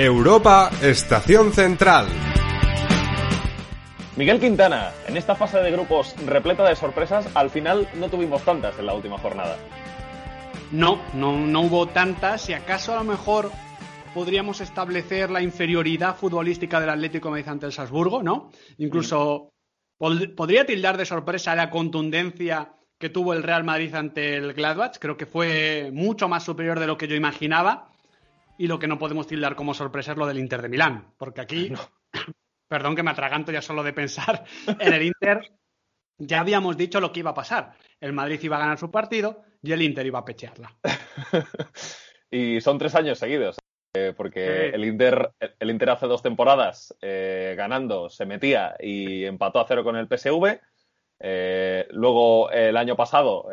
Europa Estación Central. Miguel Quintana, en esta fase de grupos repleta de sorpresas, al final no tuvimos tantas en la última jornada. No, no, no hubo tantas y acaso a lo mejor podríamos establecer la inferioridad futbolística del Atlético Madrid ante el Salzburgo, ¿no? Incluso podría tildar de sorpresa la contundencia que tuvo el Real Madrid ante el Gladbach. Creo que fue mucho más superior de lo que yo imaginaba. Y lo que no podemos tildar como sorpresa es lo del Inter de Milán. Porque aquí, perdón que me atraganto ya solo de pensar en el Inter, ya habíamos dicho lo que iba a pasar. El Madrid iba a ganar su partido y el Inter iba a pechearla. y son tres años seguidos. Eh, porque el, Inter, el Inter hace dos temporadas eh, ganando, se metía y empató a cero con el PSV. Eh, luego, el año pasado,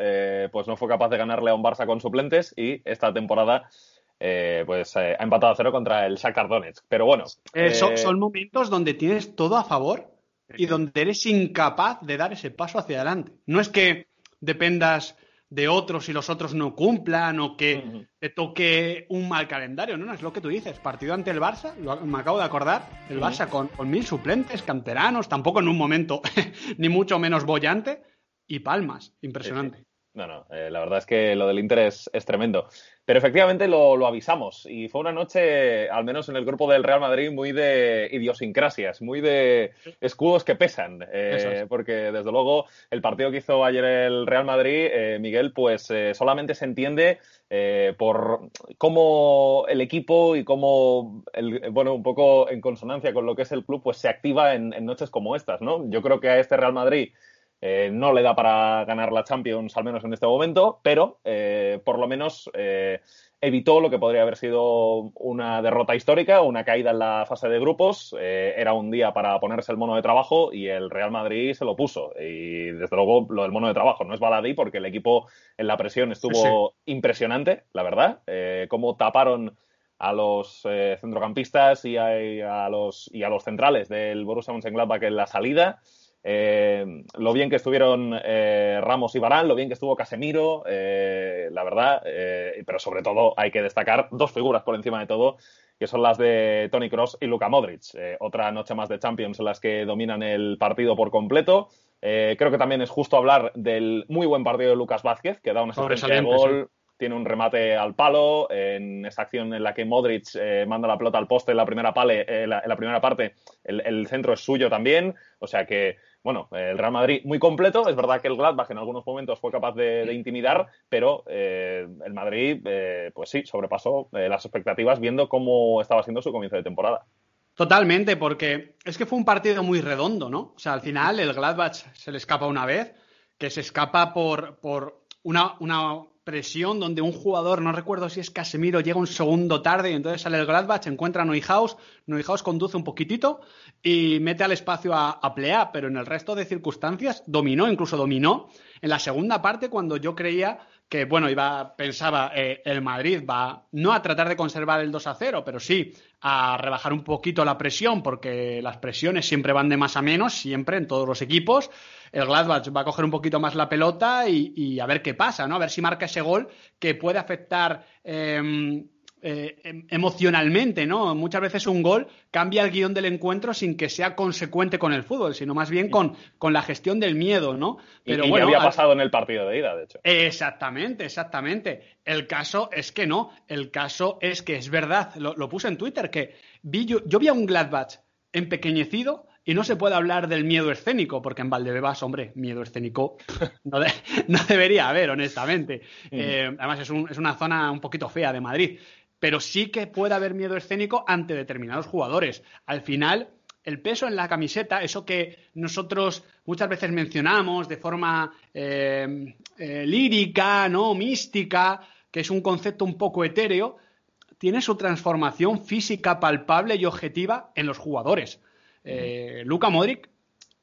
pues no fue capaz de ganarle a un Barça con suplentes y esta temporada, pues ha empatado a cero contra el Shakhtar Donetsk. Pero bueno. Son, son, momentos donde tienes todo a favor y donde eres incapaz de dar ese paso hacia adelante. No es que dependas de otros y los otros no cumplan o que te toque un mal calendario. No, no, es lo que tú dices. Partido ante el Barça, me acabo de acordar, el Barça con, mil suplentes, canteranos, tampoco en un momento ni mucho menos bollante, y palmas. Impresionante. No, no, eh, la verdad es que lo del Inter es, tremendo. Pero efectivamente lo, avisamos y fue una noche, al menos en el grupo del Real Madrid, muy de idiosincrasias, muy de escudos que pesan. Eh, porque desde luego el partido que hizo ayer el Real Madrid, eh, Miguel, pues solamente se entiende por cómo el equipo y cómo, el, bueno, un poco en consonancia con lo que es el club, pues se activa en, en noches como estas, ¿no? Yo creo que a este Real Madrid eh, no le da para ganar la Champions, al menos en este momento, pero eh, por lo menos eh, evitó lo que podría haber sido una derrota histórica, una caída en la fase de grupos. era un día para ponerse el mono de trabajo y el Real Madrid se lo puso. Y desde luego lo del mono de trabajo no es baladí porque el equipo en la presión estuvo impresionante, la verdad. cómo taparon a los centrocampistas y a, los, y a los centrales del Borussia Mönchengladbach en la salida. Eh, lo bien que estuvieron eh, Ramos y Barán, lo bien que estuvo Casemiro, eh, la verdad, pero sobre todo hay que destacar dos figuras por encima de todo, que son las de Tony Cross y Luka Modric. otra noche más de Champions en las que dominan el partido por completo. creo que también es justo hablar del muy buen partido de Lucas Vázquez, que da una asistencia de gol. Tiene un remate al palo en esa acción en la que Modric manda la pelota al poste en la primera, pale, en la, primera parte. el centro es suyo también. O sea que bueno, el Real Madrid muy completo. Es verdad que el Gladbach en algunos momentos fue capaz de, intimidar, pero eh, el Madrid, eh, pues sí, sobrepasó eh, las expectativas viendo cómo estaba siendo su comienzo de temporada. Totalmente, porque es que fue un partido muy redondo, ¿no? O sea, al final el Gladbach se le escapa una vez, que se escapa por, por una, una presión donde un jugador, no recuerdo si es Casemiro, llega un segundo tarde y entonces sale el Gladbach, encuentra a Neuhaus, Neuhaus conduce un poquitito y mete al espacio a, a Plea, pero en el resto de circunstancias dominó, incluso dominó. En la segunda parte, cuando yo creía que, bueno, iba, pensaba, eh, el Madrid va no a tratar de conservar el 2 a 0, pero sí a rebajar un poquito la presión, porque las presiones siempre van de más a menos, siempre en todos los equipos el Gladbach va a coger un poquito más la pelota y, a ver qué pasa, ¿no? A ver si marca ese gol que puede afectar em, eh, em, emocionalmente, ¿no? Muchas veces un gol cambia el guion del encuentro sin que sea consecuente con el fútbol, sino más bien con, con la gestión del miedo, ¿no? Pero y, bueno, había pasado en el partido de ida, de hecho. Exactamente, exactamente. El caso es que no. El caso es que es verdad. Lo, puse en Twitter que vi yo, yo vi a un Gladbach empequeñecido y no se puede hablar del miedo escénico, porque en Valdebebas, hombre, miedo escénico no, debería haber, honestamente. Mm. Eh, además, es, es, una zona un poquito fea de Madrid. Pero sí que puede haber miedo escénico ante determinados jugadores. Al final, el peso en la camiseta, eso que nosotros muchas veces mencionamos de forma eh, eh, lírica, ¿no? mística, que es un concepto un poco etéreo, tiene su transformación física palpable y objetiva en los jugadores. Eh, Luca Modric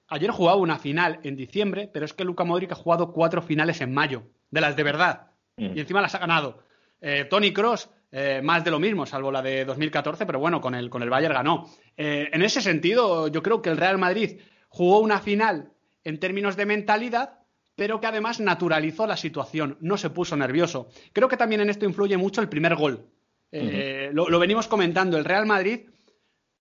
ayer jugaba una final en diciembre, pero es que Luca Modric ha jugado cuatro finales en mayo, de las de verdad, y encima las ha ganado. Eh, Tony Cross, eh, más de lo mismo, salvo la de 2014, pero bueno, con el, con el Bayern ganó. en ese sentido, yo creo que el Real Madrid jugó una final en términos de mentalidad, pero que además naturalizó la situación, no se puso nervioso. Creo que también en esto influye mucho el primer gol. Eh, lo, venimos comentando, el Real Madrid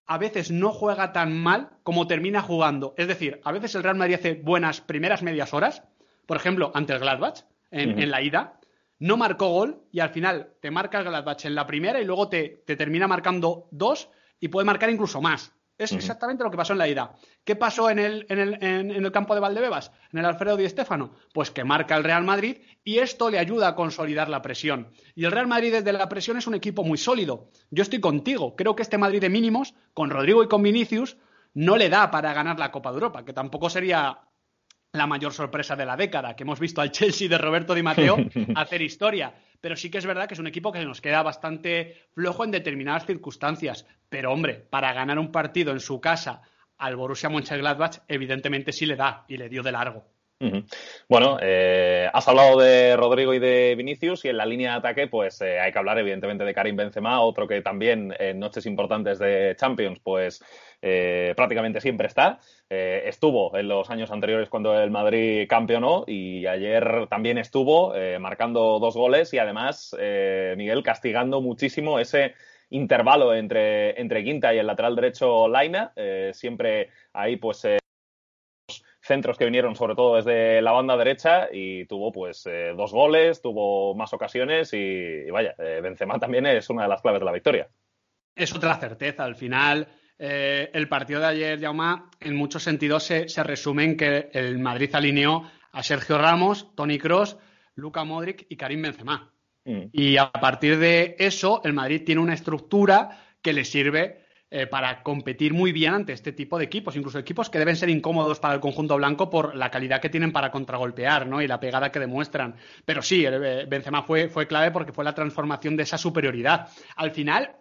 a veces no juega tan mal como termina jugando. Es decir, a veces el Real Madrid hace buenas primeras medias horas, por ejemplo, ante el Gladbach, en, la ida, no marcó gol y al final te marca el Gladbach en la primera y luego te, te termina marcando dos y puede marcar incluso más. Es exactamente lo que pasó en la ida. ¿Qué pasó en el, en el, en, el campo de Valdebebas? En el Alfredo Di Stéfano. Pues que marca el Real Madrid y esto le ayuda a consolidar la presión. Y el Real Madrid desde la presión es un equipo muy sólido. Yo estoy contigo. Creo que este Madrid de mínimos, con Rodrigo y con Vinicius, no le da para ganar la Copa de Europa, que tampoco sería la mayor sorpresa de la década, que hemos visto al Chelsea de Roberto Di Matteo hacer historia. Pero sí que es verdad que es un equipo que nos queda bastante flojo en determinadas circunstancias. Pero hombre, para ganar un partido en su casa al Borussia Mönchengladbach, evidentemente sí le da y le dio de largo. Bueno, eh, has hablado de Rodrigo y de Vinicius y en la línea de ataque pues eh, hay que hablar evidentemente de Karim Benzema, otro que también en noches importantes de Champions pues eh, prácticamente siempre está. estuvo en los años anteriores cuando el Madrid campeonó y ayer también estuvo marcando dos goles y además Miguel castigando muchísimo ese intervalo entre, entre Quinta y el lateral derecho Laina, siempre ahí pues centros que vinieron sobre todo desde la banda derecha y tuvo pues eh, dos goles, tuvo más ocasiones y, vaya, eh, Benzema también es una de las claves de la victoria. Es otra certeza, al final eh, el partido de ayer, Jaume, en muchos sentidos se, resume en que el Madrid alineó a Sergio Ramos, Tony Cross, Luca Modric y Karim Benzema. Mm. Y a partir de eso, el Madrid tiene una estructura que le sirve eh, para competir muy bien ante este tipo de equipos, incluso equipos que deben ser incómodos para el conjunto blanco por la calidad que tienen para contragolpear ¿no? y la pegada que demuestran. Pero sí, eh, Benzema fue, fue clave porque fue la transformación de esa superioridad. Al final,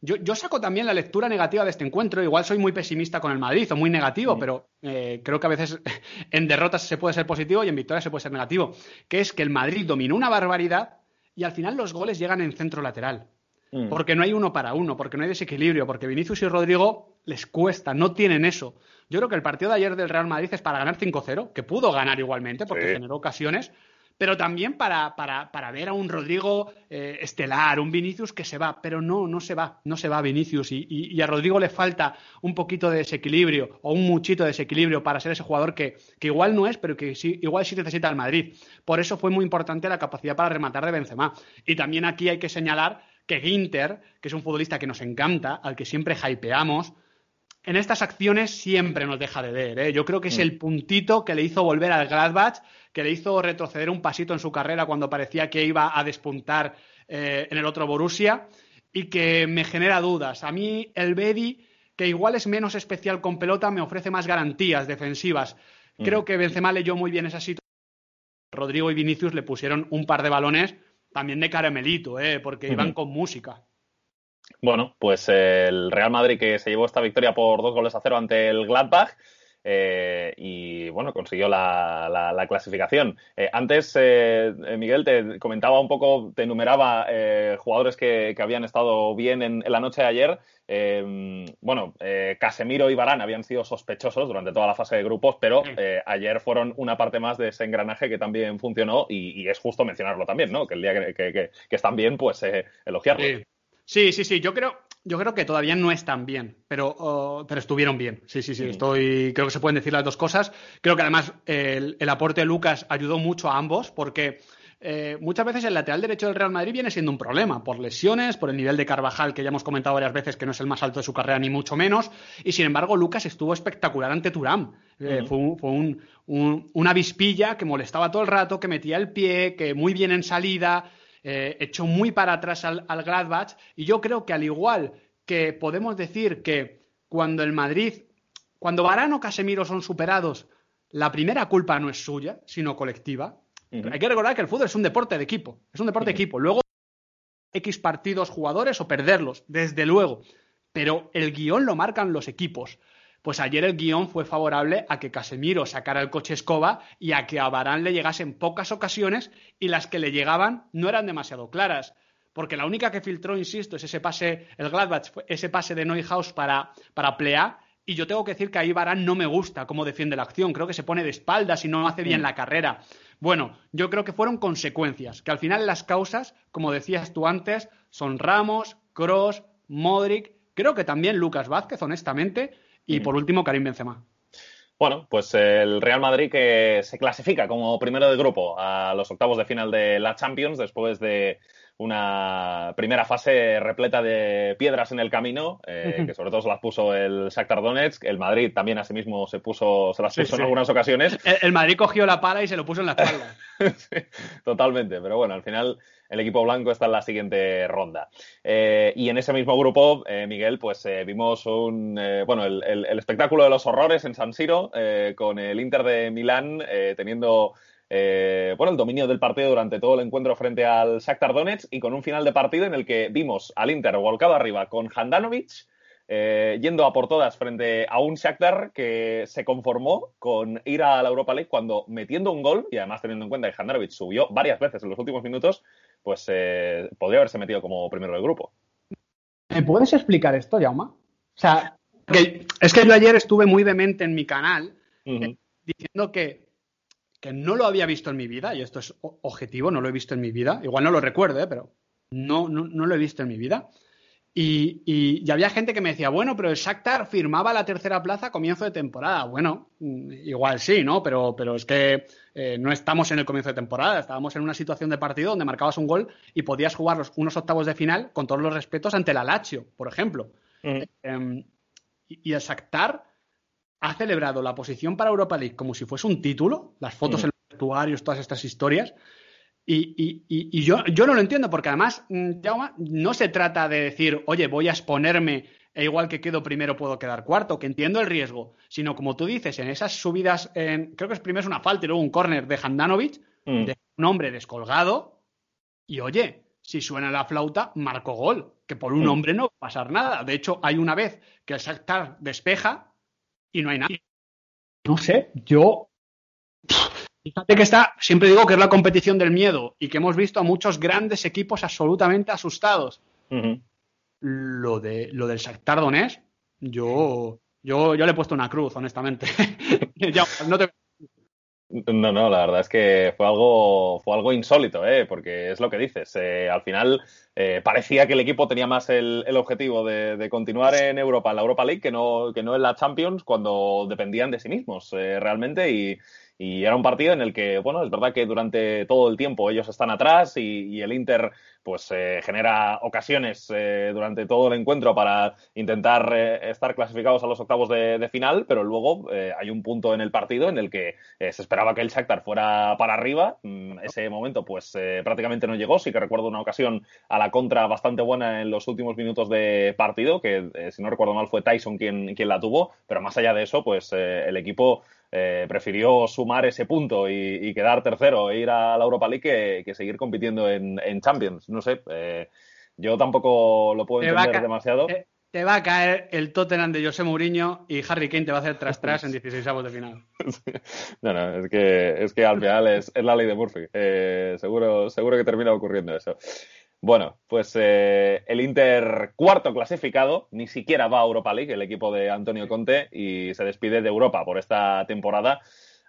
yo, saco también la lectura negativa de este encuentro. Igual soy muy pesimista con el Madrid o muy negativo, pero eh, creo que a veces en derrotas se puede ser positivo y en victorias se puede ser negativo. Que es que el Madrid dominó una barbaridad y al final los goles llegan en centro lateral. Mm. Porque no hay uno para uno, porque no hay desequilibrio, porque Vinicius y Rodrigo les cuesta, no tienen eso. Yo creo que el partido de ayer del Real Madrid es para ganar 5-0, que pudo ganar igualmente porque generó ocasiones, pero también para, ver a un Rodrigo eh, estelar, un Vinicius que se va, pero no, no se va, no se va Vinicius y, a Rodrigo le falta un poquito de desequilibrio o un muchito de desequilibrio para ser ese jugador que, que igual no es, pero que sí, igual sí necesita el Madrid. Por eso fue muy importante la capacidad para rematar de Benzema. Y también aquí hay que señalar que Ginter, que es un futbolista que nos encanta, al que siempre hypeamos, en estas acciones siempre nos deja de ver. ¿eh? Yo creo que es mm. el puntito que le hizo volver al Gladbach, que le hizo retroceder un pasito en su carrera cuando parecía que iba a despuntar eh, en el otro Borussia y que me genera dudas. A mí el Bedi, que igual es menos especial con pelota, me ofrece más garantías defensivas. Mm. Creo que Benzema leyó muy bien esa situación. Rodrigo y Vinicius le pusieron un par de balones también de caramelito, ¿eh? porque iban con música. Bueno, pues el Real Madrid que se llevó esta victoria por dos goles a cero ante el Gladbach. Eh, y bueno, consiguió la, clasificación. Eh, antes, eh, Miguel, te comentaba un poco, te enumeraba jugadores que, habían estado bien en, la noche de ayer. bueno, Casemiro y Barán habían sido sospechosos durante toda la fase de grupos, pero ayer fueron una parte más de ese engranaje que también funcionó y, es justo mencionarlo también, ¿no? Que el día que, están bien, pues elogiarlo. Sí, sí, sí. Yo creo, yo creo que todavía no están bien, pero, oh, pero estuvieron bien. Sí, sí, sí. Estoy, creo que se pueden decir las dos cosas. Creo que además el, aporte de Lucas ayudó mucho a ambos porque eh, muchas veces el lateral derecho del Real Madrid viene siendo un problema por lesiones, por el nivel de Carvajal que ya hemos comentado varias veces que no es el más alto de su carrera ni mucho menos. Y sin embargo, Lucas estuvo espectacular ante Turam. Eh, fue, un, una vispilla que molestaba todo el rato, que metía el pie, que muy bien en salida eh, echó muy para atrás al, Gladbach y yo creo que al igual que podemos decir que cuando el Madrid, cuando Varano o Casemiro son superados, la primera culpa no es suya, sino colectiva. Hay que recordar que el fútbol es un deporte de equipo, es un deporte de equipo. Luego X partidos jugadores o perderlos, desde luego. Pero el guion lo marcan los equipos. Pues ayer el guion fue favorable a que Casemiro sacara el coche escoba y a que a Barán le llegasen pocas ocasiones y las que le llegaban no eran demasiado claras. Porque la única que filtró, insisto, es ese pase, el Gladbach, ese pase de Neuhaus para, para Plea. Y yo tengo que decir que ahí Barán no me gusta cómo defiende la acción. Creo que se pone de espaldas y no hace bien la carrera. Bueno, yo creo que fueron consecuencias, que al final las causas, como decías tú antes, son Ramos, Cross, Modric, creo que también Lucas Vázquez, honestamente, y por último Karim Benzema. Bueno, pues el Real Madrid que se clasifica como primero de grupo a los octavos de final de la Champions después de una primera fase repleta de piedras en el camino, eh, que sobre todo se las puso el Shakhtar Donetsk. El Madrid también asimismo se puso, se las puso en algunas ocasiones. El, Madrid cogió la pala y se lo puso en la espalda. totalmente, pero bueno, al final el equipo blanco está en la siguiente ronda. Eh, y en ese mismo grupo, eh, Miguel, pues vimos un, bueno, el, el, espectáculo de los horrores en San Siro, con el Inter de Milán teniendo eh, bueno, el dominio del partido durante todo el encuentro frente al Shakhtar Donetsk y con un final de partido en el que vimos al Inter volcado arriba con Handanovic eh, yendo a por todas frente a un Shakhtar que se conformó con ir a la Europa League cuando metiendo un gol y además teniendo en cuenta que Handanovic subió varias veces en los últimos minutos, pues eh, podría haberse metido como primero del grupo. ¿Me puedes explicar esto, Jauma? O sea, es que yo ayer estuve muy demente en mi canal diciendo que que no lo había visto en mi vida, y esto es objetivo, no lo he visto en mi vida, igual no lo recuerdo, ¿eh? pero no, no, lo he visto en mi vida. Y, y, había gente que me decía, bueno, pero el Shakhtar firmaba la tercera plaza a comienzo de temporada. Bueno, mm, igual sí, ¿no? Pero, pero es que eh, no estamos en el comienzo de temporada, estábamos en una situación de partido donde marcabas un gol y podías jugar los, unos octavos de final con todos los respetos ante la Lazio, por ejemplo. Mm. Em, y, el Shakhtar ha celebrado la posición para Europa League como si fuese un título, las fotos mm. en los vestuarios, todas estas historias. Y, yo, yo, no lo entiendo, porque además, mm, no se trata de decir, oye, voy a exponerme e igual que quedo primero puedo quedar cuarto, que entiendo el riesgo, sino como tú dices, en esas subidas, en, creo que es primero una falta y luego un córner de Handanovic, mm. de un hombre descolgado, y oye, si suena la flauta, marco gol, que por un hombre no va a pasar nada. De hecho, hay una vez que el Shakhtar despeja y no hay nada. No sé, yo. Fíjate que está, siempre digo que es la competición del miedo y que hemos visto a muchos grandes equipos absolutamente asustados. Lo, de, lo del Shakhtar Donetsk, yo, yo, yo le he puesto una cruz, honestamente. no te no, no, la verdad es que fue algo, fue algo insólito, ¿eh? porque es lo que dices. Eh, al final eh, parecía que el equipo tenía más el, objetivo de, continuar en Europa, en la Europa League, que no, que no en la Champions, cuando dependían de sí mismos eh, realmente. Y, y era un partido en el que, bueno, es verdad que durante todo el tiempo ellos están atrás y, el Inter pues eh, genera ocasiones eh, durante todo el encuentro para intentar eh, estar clasificados a los octavos de, final, pero luego hay un punto en el partido en el que se esperaba que el Shakhtar fuera para arriba. Mm, ese momento pues prácticamente no llegó. Sí que recuerdo una ocasión a la contra bastante buena en los últimos minutos de partido, que si no recuerdo mal fue Tyson quien, quien la tuvo, pero más allá de eso pues el equipo eh, prefirió sumar ese punto y, quedar tercero e ir a la Europa League que, seguir compitiendo en, Champions. No sé, eh, yo tampoco lo puedo entender demasiado. Te, va a caer el Tottenham de José Mourinho y Harry Kane te va a hacer tras tras en 16 avos de final. no, no, es que, es que al final es, la ley de Murphy. Eh, seguro, seguro que termina ocurriendo eso. Bueno, pues eh, el Inter cuarto clasificado, ni siquiera va a Europa League, el equipo de Antonio Conte, y se despide de Europa por esta temporada.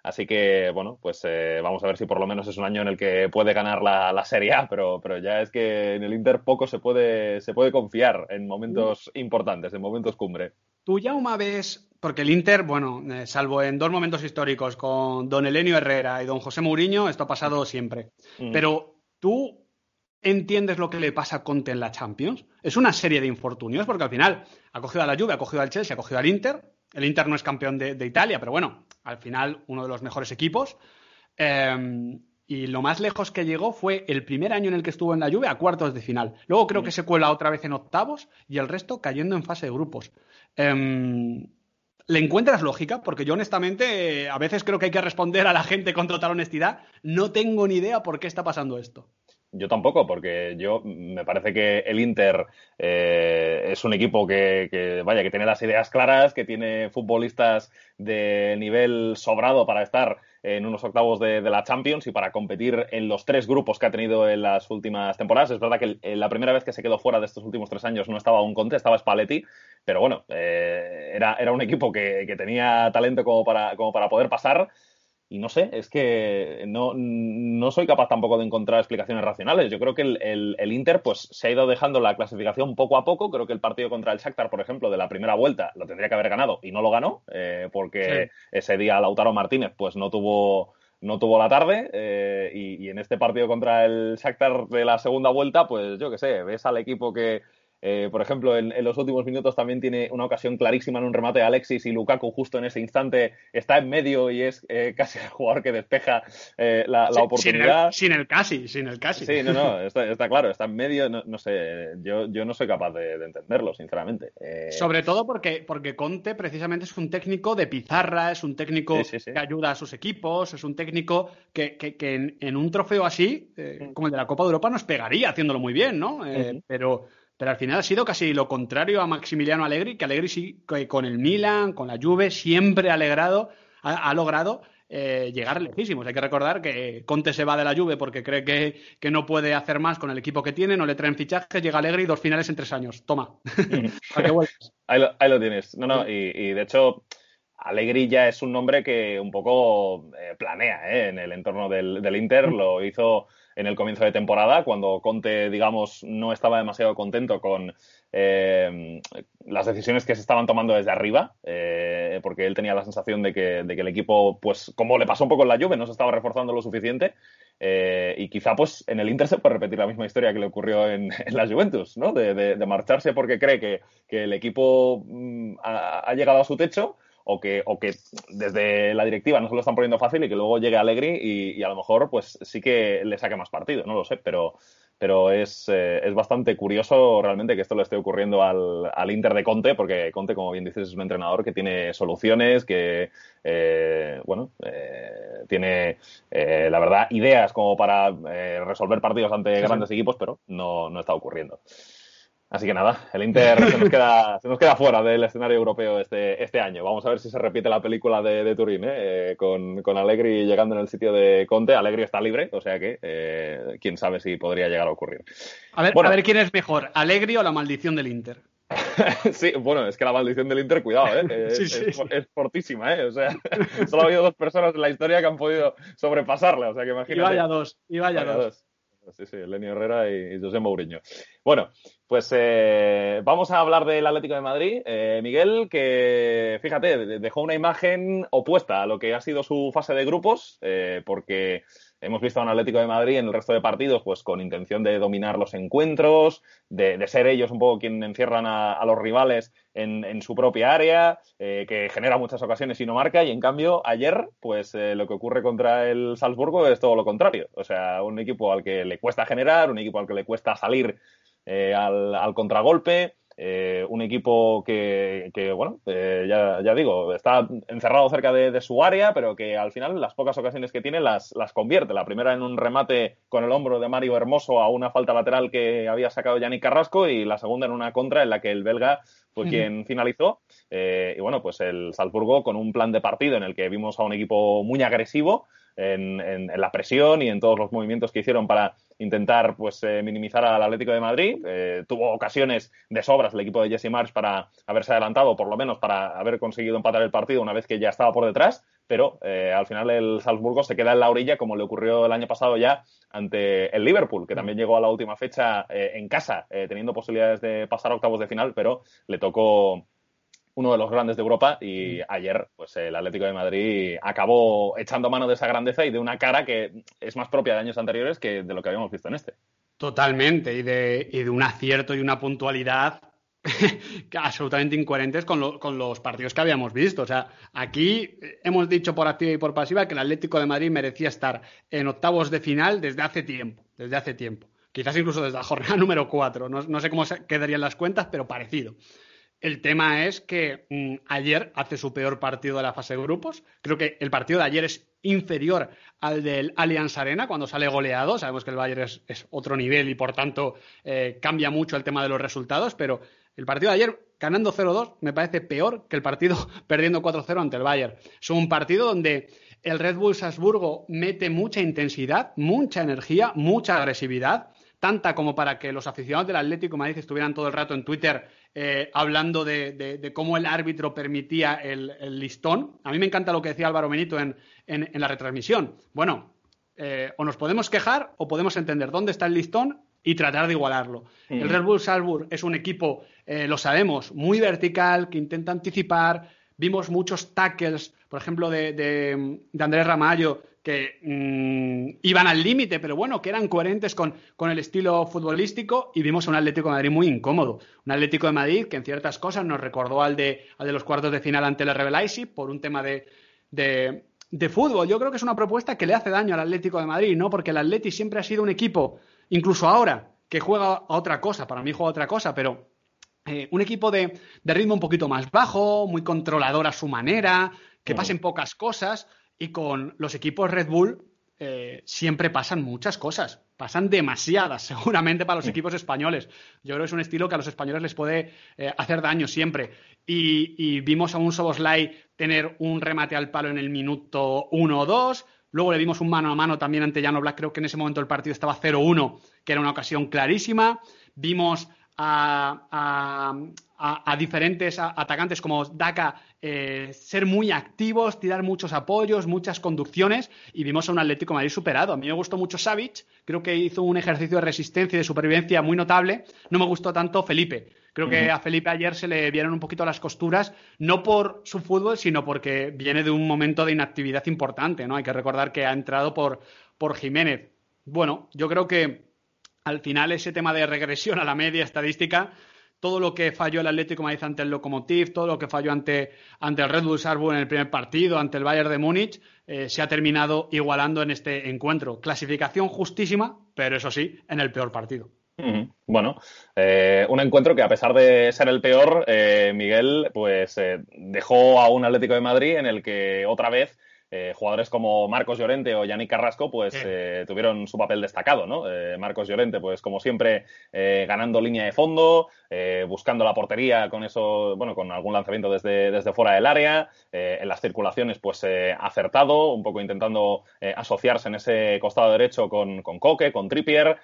Así que, bueno, pues eh, vamos a ver si por lo menos es un año en el que puede ganar la, Serie A, pero, pero ya es que en el Inter poco se puede, se puede confiar en momentos importantes, en momentos cumbre. Tú ya una vez, porque el Inter, bueno, eh, salvo en dos momentos históricos con don Elenio Herrera y don José Mourinho, esto ha pasado siempre. Mm. Pero tú entiendes lo que le pasa a Conte en la Champions. Es una serie de infortunios, porque al final ha cogido a la Juve, ha cogido al Chelsea, ha cogido al Inter. El Inter no es campeón de, Italia, pero bueno, al final uno de los mejores equipos. Em, y lo más lejos que llegó fue el primer año en el que estuvo en la Juve a cuartos de final. Luego creo que se cuela otra vez en octavos y el resto cayendo en fase de grupos. Em, ¿Le encuentras lógica? Porque yo honestamente a veces creo que hay que responder a la gente con total honestidad. No tengo ni idea por qué está pasando esto. Yo tampoco, porque yo me parece que el Inter eh, es un equipo que, vaya, que tiene las ideas claras, que tiene futbolistas de nivel sobrado para estar en unos octavos de, la Champions y para competir en los tres grupos que ha tenido en las últimas temporadas. Es verdad que la primera vez que se quedó fuera de estos últimos tres años no estaba un Conte, estaba Spalletti, pero bueno, eh, era, era un equipo que, que tenía talento como para, como para poder pasar y no sé, es que no, no, soy capaz tampoco de encontrar explicaciones racionales. Yo creo que el, el, Inter pues, se ha ido dejando la clasificación poco a poco. Creo que el partido contra el Shakhtar, por ejemplo, de la primera vuelta lo tendría que haber ganado y no lo ganó, eh, porque ese día Lautaro Martínez pues, no tuvo no tuvo la tarde eh, y, y, en este partido contra el Shakhtar de la segunda vuelta, pues yo qué sé, ves al equipo que, eh, por ejemplo, en, los últimos minutos también tiene una ocasión clarísima en un remate de Alexis y Lukaku justo en ese instante está en medio y es eh, casi el jugador que despeja eh, la, oportunidad. Sin el, casi, sin el casi. Sí, no, no, está, claro, está en medio, no, sé, yo, yo, no soy capaz de, entenderlo, sinceramente. Sobre todo porque, porque Conte precisamente es un técnico de pizarra, es un técnico que ayuda a sus equipos, es un técnico que, que, en, un trofeo así, mm. como el de la Copa de Europa, nos pegaría haciéndolo muy bien, ¿no? Pero pero al final ha sido casi lo contrario a Maximiliano Allegri, que Allegri sí, con el Milan, con la Juve, siempre ha, alegrado, ha, logrado eh, llegar lejísimos. Hay que recordar que Conte se va de la Juve porque cree que, no puede hacer más con el equipo que tiene, no le traen fichajes, llega Allegri dos finales en tres años. Toma. ahí, lo, tienes. No, no, y, de hecho... Allegri ya es un nombre que un poco eh, planea ¿eh? en el entorno del, del Inter. Lo hizo en el comienzo de temporada, cuando Conte, digamos, no estaba demasiado contento con eh, las decisiones que se estaban tomando desde arriba, eh, porque él tenía la sensación de que, el equipo, pues como le pasó un poco en la Juve, no se estaba reforzando lo suficiente. Eh, y quizá pues en el Inter se repetir la misma historia que le ocurrió en, la Juventus, ¿no? De, marcharse porque cree que, el equipo mm, ha, llegado a su techo o que, o que desde la directiva no se lo están poniendo fácil y que luego llegue Allegri y, a lo mejor pues sí que le saque más partido, no lo sé, pero, pero es, eh, es bastante curioso realmente que esto le esté ocurriendo al, al, Inter de Conte, porque Conte, como bien dices, es un entrenador que tiene soluciones, que, eh, bueno, eh, tiene, la verdad, ideas como para resolver partidos ante grandes equipos, pero no, no está ocurriendo. Así que nada, el Inter se nos queda, se nos queda fuera del escenario europeo este, este año. Vamos a ver si se repite la película de, Turín, ¿eh? Eh, con, con, Allegri llegando en el sitio de Conte. Allegri está libre, o sea que eh, quién sabe si podría llegar a ocurrir. A ver, a ver quién es mejor, Allegri o la maldición del Inter. sí, bueno, es que la maldición del Inter, cuidado, ¿eh? Es, fortísima, ¿eh? O sea, solo ha habido dos personas en la historia que han podido sobrepasarla, o sea que imagínate. Y vaya dos, y vaya, dos. Sí, sí, Lenny Herrera y, José Mourinho. Bueno, pues eh, vamos a hablar del Atlético de Madrid. Eh, Miguel, que fíjate, dejó una imagen opuesta a lo que ha sido su fase de grupos, eh, porque hemos visto a un Atlético de Madrid en el resto de partidos, pues con intención de dominar los encuentros, de, ser ellos un poco quien encierran a, los rivales en, su propia área, que genera muchas ocasiones y no marca. Y en cambio, ayer, pues lo que ocurre contra el Salzburgo es todo lo contrario. O sea, un equipo al que le cuesta generar, un equipo al que le cuesta salir eh, al, contragolpe. Eh, un equipo que, bueno, eh, ya, digo, está encerrado cerca de, su área, pero que al final las pocas ocasiones que tiene las, las convierte. La primera en un remate con el hombro de Mario Hermoso a una falta lateral que había sacado Yannick Carrasco y la segunda en una contra en la que el belga fue quien finalizó. y bueno, pues el Salzburgo con un plan de partido en el que vimos a un equipo muy agresivo en, la presión y en todos los movimientos que hicieron para intentar pues eh, minimizar al Atlético de Madrid. Eh, tuvo ocasiones de sobras el equipo de Jesse Marsh para haberse adelantado, por lo menos para haber conseguido empatar el partido una vez que ya estaba por detrás, pero eh, al final el Salzburgo se queda en la orilla como le ocurrió el año pasado ya ante el Liverpool, que también llegó a la última fecha en casa, teniendo posibilidades de pasar octavos de final, pero le tocó uno de los grandes de Europa y ayer pues el Atlético de Madrid acabó echando mano de esa grandeza y de una cara que es más propia de años anteriores que de lo que habíamos visto en este. Totalmente, y de, y de un acierto y una puntualidad absolutamente incoherentes con, con, los partidos que habíamos visto. O sea, aquí hemos dicho por activa y por pasiva que el Atlético de Madrid merecía estar en octavos de final desde hace tiempo, desde hace tiempo. Quizás incluso desde la jornada número 4. No, no sé cómo quedarían las cuentas, pero parecido. El tema es que mm, ayer hace su peor partido de la fase de grupos. Creo que el partido de ayer es inferior al del Allianz Arena cuando sale goleado. Sabemos que el Bayern es, otro nivel y por tanto eh, cambia mucho el tema de los resultados, pero el partido de ayer ganando 0-2 me parece peor que el partido perdiendo 4-0 ante el Bayern. Es un partido donde el Red Bull Salzburgo mete mucha intensidad, mucha energía, mucha agresividad tanta como para que los aficionados del Atlético Madrid estuvieran todo el rato en Twitter eh, hablando de, cómo el árbitro permitía el, listón. A mí me encanta lo que decía Álvaro Benito en, la retransmisión. Bueno, eh, o nos podemos quejar o podemos entender dónde está el listón y tratar de igualarlo. El mm. Red Bull Salzburg es un equipo, eh, lo sabemos, muy vertical, que intenta anticipar. Vimos muchos tackles, por ejemplo, de, de, Andrés Ramallo, que mm, iban al límite, pero bueno, que eran coherentes con, el estilo futbolístico. Y vimos a un Atlético de Madrid muy incómodo. Un Atlético de Madrid que en ciertas cosas nos recordó al de, al de los cuartos de final ante el Rebel por un tema de, de fútbol. Yo creo que es una propuesta que le hace daño al Atlético de Madrid, ¿no? Porque el Atlético siempre ha sido un equipo incluso ahora, que juega a otra cosa, para mí juega a otra cosa, pero eh, un equipo de, ritmo un poquito más bajo, muy controlador a su manera, que pasen pocas cosas, y con los equipos Red Bull eh, siempre pasan muchas cosas, pasan demasiadas, seguramente para los equipos españoles. Yo creo que es un estilo que a los españoles les puede eh, hacer daño siempre. Y, vimos a un Soboslai tener un remate al palo en el minuto 1 o 2, Luego le dimos un mano a mano también ante Llano Black. Creo que en ese momento el partido estaba 0-1, que era una ocasión clarísima. Vimos a, diferentes atacantes como Daka eh, ser muy activos, tirar muchos apoyos, muchas conducciones y vimos a un Atlético Madrid superado. A mí me gustó mucho Savic, creo que hizo un ejercicio de resistencia y de supervivencia muy notable. No me gustó tanto Felipe. Creo que a Felipe ayer se le vieron un poquito las costuras, no por su fútbol, sino porque viene de un momento de inactividad importante, ¿no? Hay que recordar que ha entrado por, por Jiménez. Bueno, yo creo que al final ese tema de regresión a la media estadística, todo lo que falló el Atlético Madrid ante el Lokomotiv, todo lo que falló ante, ante el Red Bull Salzburg en el primer partido, ante el Bayern de Múnich, eh, se ha terminado igualando en este encuentro. Clasificación justísima, pero eso sí, en el peor partido. Bueno, eh, un encuentro que a pesar de ser el peor, eh, Miguel pues dejó a un Atlético de Madrid en el que otra vez eh, jugadores como Marcos Llorente o Yannick Carrasco, pues eh, tuvieron su papel destacado, ¿no? Eh, Marcos Llorente, pues como siempre, ganando línea de fondo, buscando la portería con eso, bueno, con algún lanzamiento desde, desde fuera del área, en las circulaciones, pues acertado, un poco intentando asociarse en ese costado derecho con, con Coque, con Trippier,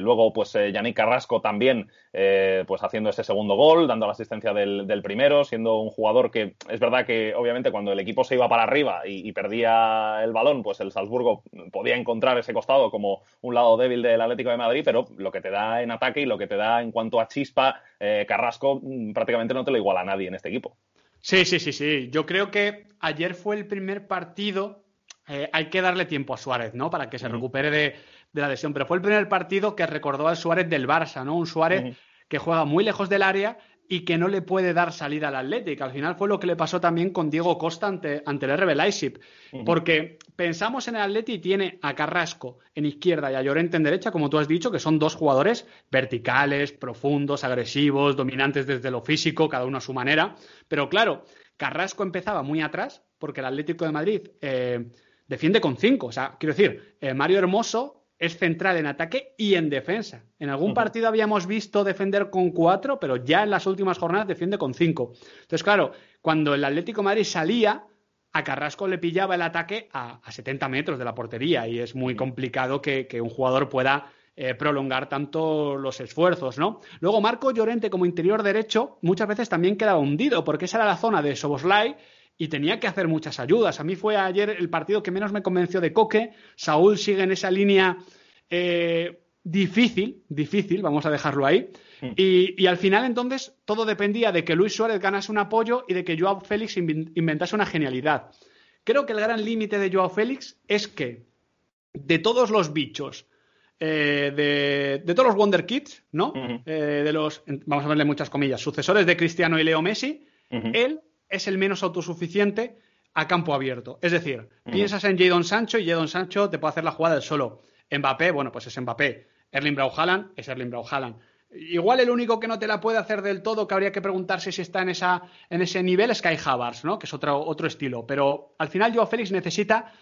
luego, pues Yannick Carrasco también, pues haciendo ese segundo gol, dando la asistencia del, del primero, siendo un jugador que es verdad que obviamente cuando el equipo se iba para arriba y, y perdía el balón, pues el Salzburgo podía encontrar ese costado como un lado débil del Atlético de Madrid, pero lo que te da en ataque y lo que te da en cuanto a chispa, eh, Carrasco mm, prácticamente no te lo iguala a nadie en este equipo. Sí, sí, sí, sí. Yo creo que ayer fue el primer partido. Eh, hay que darle tiempo a Suárez, ¿no? Para que se recupere de, la lesión. Pero fue el primer partido que recordó al Suárez del Barça, ¿no? Un Suárez que juega muy lejos del área y que no le puede dar salida al Atlético. Al final fue lo que le pasó también con Diego Costa ante, ante el RB Leipzig. Porque pensamos en el Atlético y tiene a Carrasco en izquierda y a Llorente en derecha, como tú has dicho, que son dos jugadores verticales, profundos, agresivos, dominantes desde lo físico, cada uno a su manera. Pero claro, Carrasco empezaba muy atrás porque el Atlético de Madrid eh, defiende con cinco. O sea, quiero decir, eh, Mario Hermoso es central en ataque y en defensa. En algún partido habíamos visto defender con cuatro, pero ya en las últimas jornadas defiende con cinco. Entonces, claro, cuando el Atlético Madrid salía, a Carrasco le pillaba el ataque a, 70 metros de la portería y es muy complicado que, un jugador pueda eh, prolongar tanto los esfuerzos, ¿no? Luego Marco Llorente como interior derecho muchas veces también quedaba hundido porque esa era la zona de Soboslai y tenía que hacer muchas ayudas. A mí fue ayer el partido que menos me convenció de Coque. Saúl sigue en esa línea eh, difícil, difícil, vamos a dejarlo ahí. Mm. Y, al final, entonces, todo dependía de que Luis Suárez ganase un apoyo y de que Joao Félix inventase una genialidad. Creo que el gran límite de Joao Félix es que de todos los bichos, eh, de, todos los Wonder Kids, ¿no? Eh, de los, vamos a verle muchas comillas, sucesores de Cristiano y Leo Messi, él es el menos autosuficiente a campo abierto. Es decir, piensas en Jadon Sancho y Jadon Sancho te puede hacer la jugada del solo. Mbappé, bueno, pues es Mbappé. Erling Braut Haaland es Erling Braut Haaland. Igual el único que no te la puede hacer del todo, que habría que preguntarse si está en, esa, en ese nivel, es Kai Havertz, ¿no? Que es otro, otro estilo. Pero al final Joao Félix necesita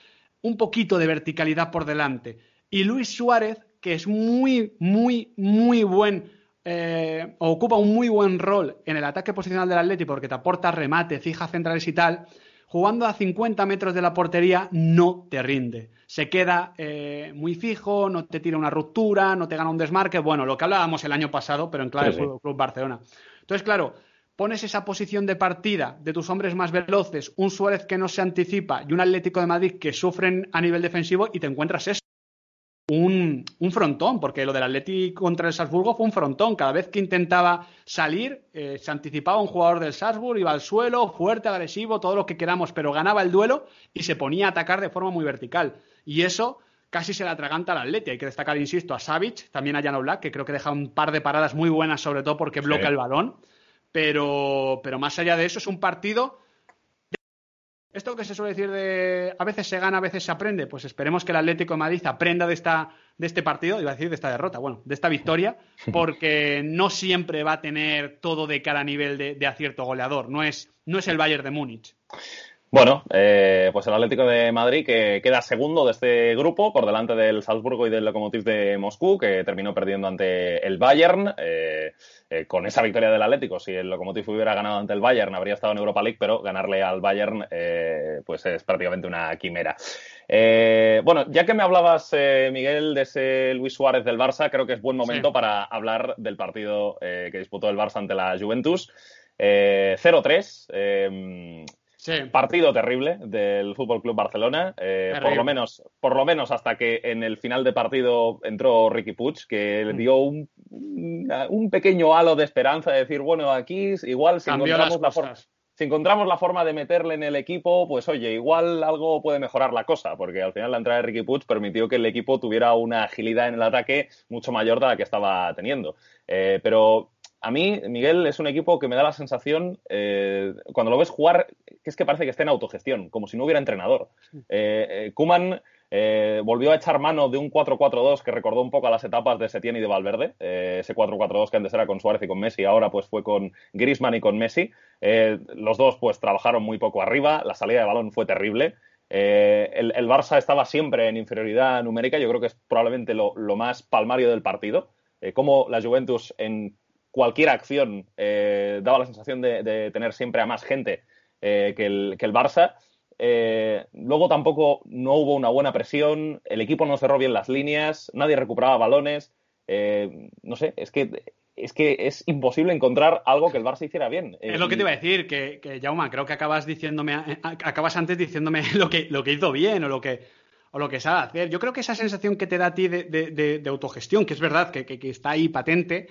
un poquito de verticalidad por delante. Y Luis Suárez, que es muy, muy, muy buen eh, ocupa un muy buen rol en el ataque posicional del Atlético porque te aporta remate, fija centrales y tal, jugando a 50 metros de la portería no te rinde. Se queda eh, muy fijo, no te tira una ruptura, no te gana un desmarque. Bueno, lo que hablábamos el año pasado, pero en clave Sí, sí. Club Barcelona. Entonces, claro, pones esa posición de partida de tus hombres más veloces, un Suárez que no se anticipa y un Atlético de Madrid que sufren a nivel defensivo y te encuentras eso. Un, un frontón, porque lo del Atlético contra el Salzburgo fue un frontón. Cada vez que intentaba salir, eh, se anticipaba un jugador del Salzburg, iba al suelo, fuerte, agresivo, todo lo que queramos, pero ganaba el duelo y se ponía a atacar de forma muy vertical. Y eso casi se le atraganta al Atleti. Hay que destacar, insisto, a Savic, también a Jan Black, que creo que deja un par de paradas muy buenas, sobre todo porque Sí. el balón. Pero, pero más allá de eso, es un partido. Esto que se suele decir de a veces se gana, a veces se aprende, pues esperemos que el Atlético de Madrid aprenda de, esta, de este partido, iba a decir de esta derrota, bueno, de esta victoria, porque no siempre va a tener todo de cara a nivel de, de acierto goleador. No es, no es el Bayern de Múnich. Bueno, eh, pues el Atlético de Madrid que queda segundo de este grupo por delante del Salzburgo y del Lokomotiv de Moscú, que terminó perdiendo ante el Bayern. Eh, eh, con esa victoria del Atlético, si el Lokomotiv hubiera ganado ante el Bayern, habría estado en Europa League, pero ganarle al Bayern pues es prácticamente una quimera. Bueno, ya que me hablabas, eh, Miguel, de ese Luis Suárez del Barça, creo que es buen momento Sí. para hablar del partido que disputó el Barça ante la Juventus. Eh, 0-3. Sí. Partido terrible del Fútbol Club Barcelona, eh, por lo menos, por lo menos hasta que en el final de partido entró Ricky Puig, que le Mm. dio un, un- pequeño halo de esperanza de decir, bueno, aquí igual si Cambió encontramos, la forma, si encontramos la forma de meterle en el equipo, pues oye, igual algo puede mejorar la cosa, porque al final la entrada de Ricky Puig permitió que el equipo tuviera una agilidad en el ataque mucho mayor de la que estaba teniendo. Eh, pero a mí, Miguel, es un equipo que me da la sensación, eh, cuando lo ves jugar, que es que parece que está en autogestión, como si no hubiera entrenador. Eh, eh, Koeman eh, volvió a echar mano de un 4-4-2 que recordó un poco a las etapas de Setién y de Valverde. Ese 4-4-2 que antes era con Suárez y con Messi, ahora pues fue con Griezmann y con Messi. Los dos pues trabajaron muy poco arriba, la salida de balón fue terrible. Eh, el, el Barça estaba siempre en inferioridad numérica, yo creo que es probablemente lo, lo más palmario del partido. Eh, como la Juventus en cualquier acción eh, daba la sensación de, tener siempre a más gente eh, que, el, que el Barça. Eh, luego tampoco no hubo una buena presión, el equipo no cerró bien las líneas, nadie recuperaba balones. No sé, es que, es que es imposible encontrar algo que el Barça hiciera bien. Es lo que te iba a decir, que, que creo que acabas diciéndome, acabas antes diciéndome lo que, lo que hizo bien o lo que, o lo que sabe hacer. Yo creo que esa sensación que te da a ti de, de- autogestión, que es verdad que- que está ahí patente,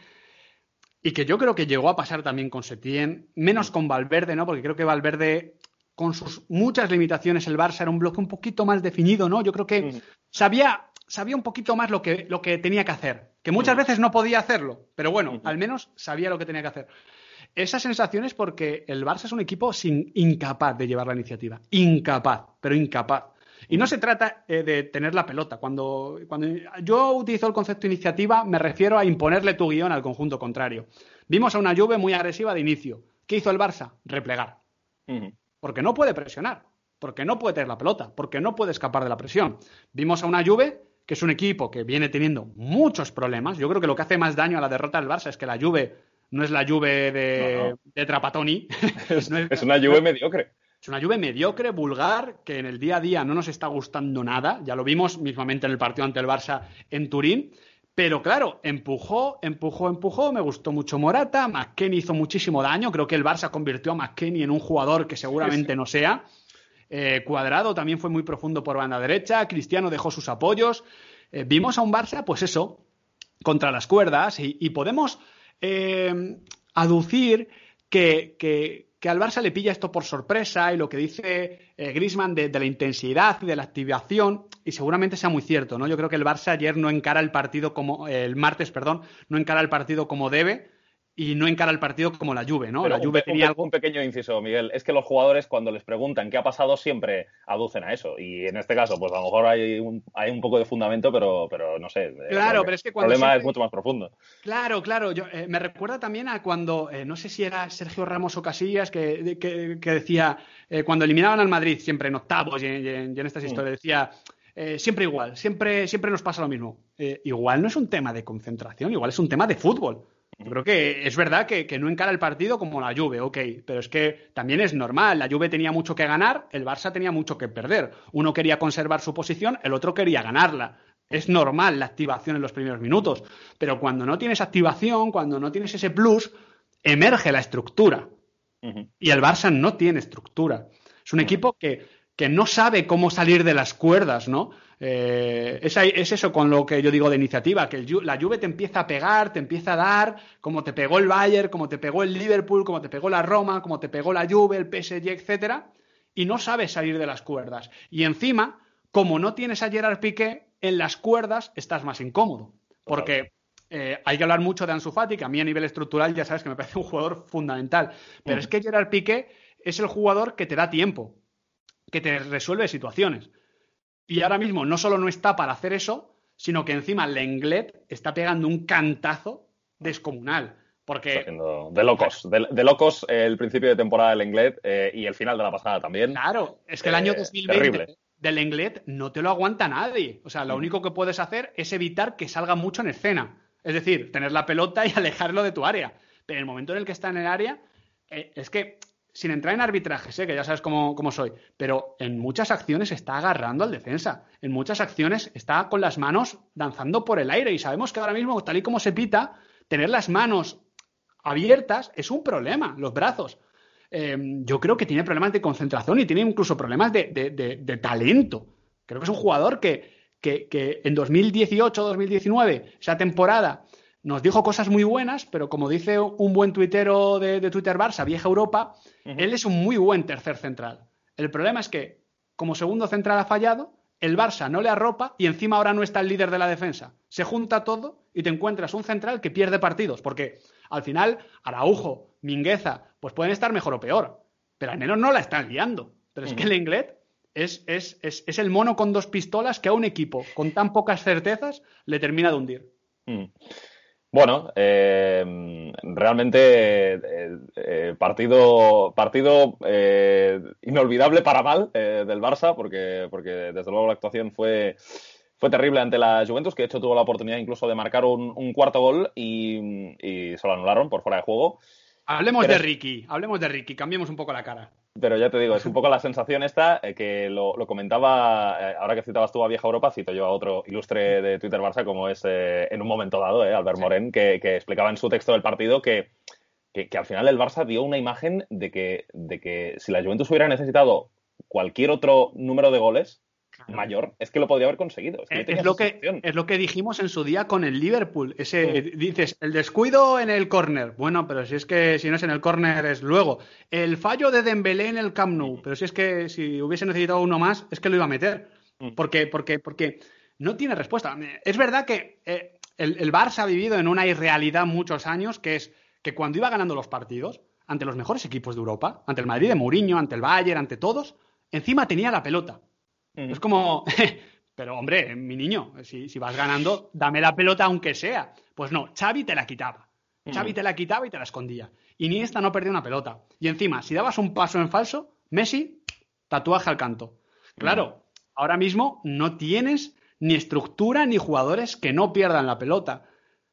y que yo creo que llegó a pasar también con Setién, menos con Valverde, ¿no? Porque creo que Valverde, con sus muchas limitaciones, el Barça era un bloque un poquito más definido, ¿no? Yo creo que Ujú. sabía, sabía un poquito más lo que, lo que tenía que hacer, que muchas Ujú. veces no podía hacerlo, pero bueno, Ujú. al menos sabía lo que tenía que hacer. Esa sensación es porque el Barça es un equipo sin, incapaz de llevar la iniciativa. Incapaz, pero incapaz. Y no se trata eh, de tener la pelota. Cuando, cuando yo utilizo el concepto iniciativa, me refiero a imponerle tu guion al conjunto contrario. Vimos a una Juve muy agresiva de inicio. ¿Qué hizo el Barça? Replegar. Porque no puede presionar, porque no puede tener la pelota, porque no puede escapar de la presión. Vimos a una Juve que es un equipo que viene teniendo muchos problemas. Yo creo que lo que hace más daño a la derrota del Barça es que la Juve no es la Juve de, No, no. de Trapatoni. Es, No es- es una Juve mediocre. Es una Juve mediocre, vulgar, que en el día a día no nos está gustando nada. Ya lo vimos mismamente en el partido ante el Barça en Turín. Pero claro, empujó, empujó, empujó. Me gustó mucho Morata. McKenny hizo muchísimo daño. Creo que el Barça convirtió a McKenny en un jugador que seguramente no sea. Eh, Cuadrado también fue muy profundo por banda derecha. Cristiano dejó sus apoyos. Eh, vimos a un Barça, pues eso, contra las cuerdas. Y, y podemos eh, aducir que, que- que al Barça le pilla esto por sorpresa y lo que dice eh, Griezmann de, la intensidad y de la activación, y seguramente sea muy cierto, ¿no? Yo creo que el Barça ayer no encara el partido como, el martes, perdón, no encara el partido como debe y no encara el partido como la Juve, ¿no? Pero la un Juve un, tenía algo... un pequeño inciso, Miguel. Es que los jugadores, cuando les preguntan qué ha pasado, siempre aducen a eso. Y en este caso, pues a lo mejor hay un, hay un poco de fundamento, pero, pero no sé. eh, Claro, creo pero es que el problema siempre- es mucho más profundo. Claro, claro. Yo, eh, me recuerda también a cuando, eh, no sé si era Sergio Ramos o Casillas, que, que- que decía, eh, cuando eliminaban al Madrid, siempre en octavos y en, y en- y en estas Mm. historias, decía, eh, siempre igual, siempre, siempre nos pasa lo mismo. Eh, igual no es un tema de concentración, igual es un tema de fútbol. Yo creo que es verdad que, no encara el partido como la Juve, ok, pero es que también es normal. La Juve tenía mucho que ganar, el Barça tenía mucho que perder. Uno quería conservar su posición, el otro quería ganarla. Es normal la activación en los primeros minutos, pero cuando no tienes activación, cuando no tienes ese plus, emerge la estructura. Y el Barça no tiene estructura. Es un equipo que, que no sabe cómo salir de las cuerdas, ¿no? Eh, es, eso con lo que yo digo de iniciativa, que la Juve te empieza a pegar, te empieza a dar, como te pegó el Bayern, como te pegó el Liverpool, como te pegó la Roma, como te pegó la Juve, el PSG, etcétera, y no sabes salir de las cuerdas. Y encima, como no tienes a Gerard Piqué, en las cuerdas estás más incómodo. Porque eh, hay que hablar mucho de Ansu Fati, que a mí a nivel estructural ya sabes que me parece un jugador fundamental. Pero es que Gerard Piqué es el jugador que te da tiempo, que te resuelve situaciones. Y ahora mismo no solo no está para hacer eso, sino que encima Lenglet está pegando un cantazo descomunal. Porque. De locos. De, locos el principio de temporada del Lenglet eh, y el final de la pasada también. Claro, es que el año 2020 eh, del Lenglet no te lo aguanta nadie. O sea, lo mm. único que puedes hacer es evitar que salga mucho en escena. Es decir, tener la pelota y alejarlo de tu área. Pero en el momento en el que está en el área, eh, es que sin entrar en arbitrajes, ¿eh? que ya sabes cómo, soy, pero en muchas acciones está agarrando al defensa, en muchas acciones está con las manos danzando por el aire y sabemos que ahora mismo, tal y como se pita, tener las manos abiertas es un problema, los brazos. Eh, yo creo que tiene problemas de concentración y tiene incluso problemas de, talento. Creo que es un jugador que, que, que en 2018-2019, esa temporada, nos dijo cosas muy buenas, pero como dice un buen tuitero de, Twitter Barça, vieja Europa, él es un muy buen tercer central. El problema es que, como segundo central ha fallado, el Barça no le arropa y encima ahora no está el líder de la defensa. Se junta todo y te encuentras un central que pierde partidos, porque al final Araujo, Mingueza, pues pueden estar mejor o peor, pero al menos no la están liando. Pero es que el Inglet es, es, es, el mono con dos pistolas que a un equipo con tan pocas certezas le termina de hundir. Bueno, eh, realmente eh, eh, partido, partido inolvidable para mal del Barça, porque, porque desde luego la actuación fue, fue terrible ante la Juventus, que de hecho tuvo la oportunidad incluso de marcar un, cuarto gol y, se lo anularon por fuera de juego. Hablemos de Ricky, hablemos de Ricky, cambiemos un poco la cara. Pero ya te digo, es un poco la sensación esta eh, que lo, comentaba, eh, ahora que citabas tú a Vieja Europa, cito yo a otro ilustre de Twitter Barça como es eh, en un momento dado, Albert Moren, que, explicaba en su texto del partido que, que, al final el Barça dio una imagen de que, de que si la Juventus hubiera necesitado cualquier otro número de goles, mayor, es que lo podría haber conseguido. Es, lo que, es lo que dijimos en su día con el Liverpool. Ese, Dices, el descuido en el córner. Bueno, pero si es que si no es en el córner es luego. El fallo de Dembélé en el Camp Nou. Pero si es que si hubiese necesitado uno más, es que lo iba a meter. Porque, porque, porque no tiene respuesta. Es verdad que eh, el, el Barça ha vivido en una irrealidad muchos años, que es que cuando iba ganando los partidos, ante los mejores equipos de Europa, ante el Madrid de Mourinho, ante el Bayern, ante todos, encima tenía la pelota. Es como, pero hombre, mi niño, si, vas ganando, dame la pelota aunque sea. Pues no, Xavi te la quitaba. Xavi te la quitaba y te la escondía. Y ni esta no perdió una pelota. Y encima, si dabas un paso en falso, Messi, tatuaje al canto. Claro, ahora mismo no tienes ni estructura ni jugadores que no pierdan la pelota.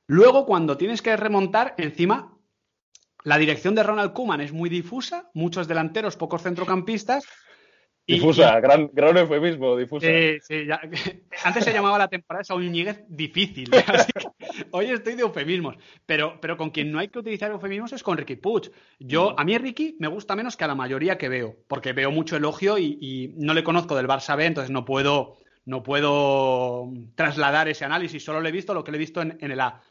Luego, cuando tienes que remontar, encima, la dirección de Ronald Kuman es muy difusa, muchos delanteros, pocos centrocampistas, Difusa, gran, gran eufemismo, difusa. Sí, Antes se llamaba la temporada de Saúl Ñíguez difícil. hoy estoy de eufemismos. Pero, pero con quien no hay que utilizar eufemismos es con Ricky Puig. Yo, a mí Ricky me gusta menos que a la mayoría que veo, porque veo mucho elogio y, no le conozco del Barça B, entonces no puedo, no puedo trasladar ese análisis. Solo le he visto lo que le he visto en, el A.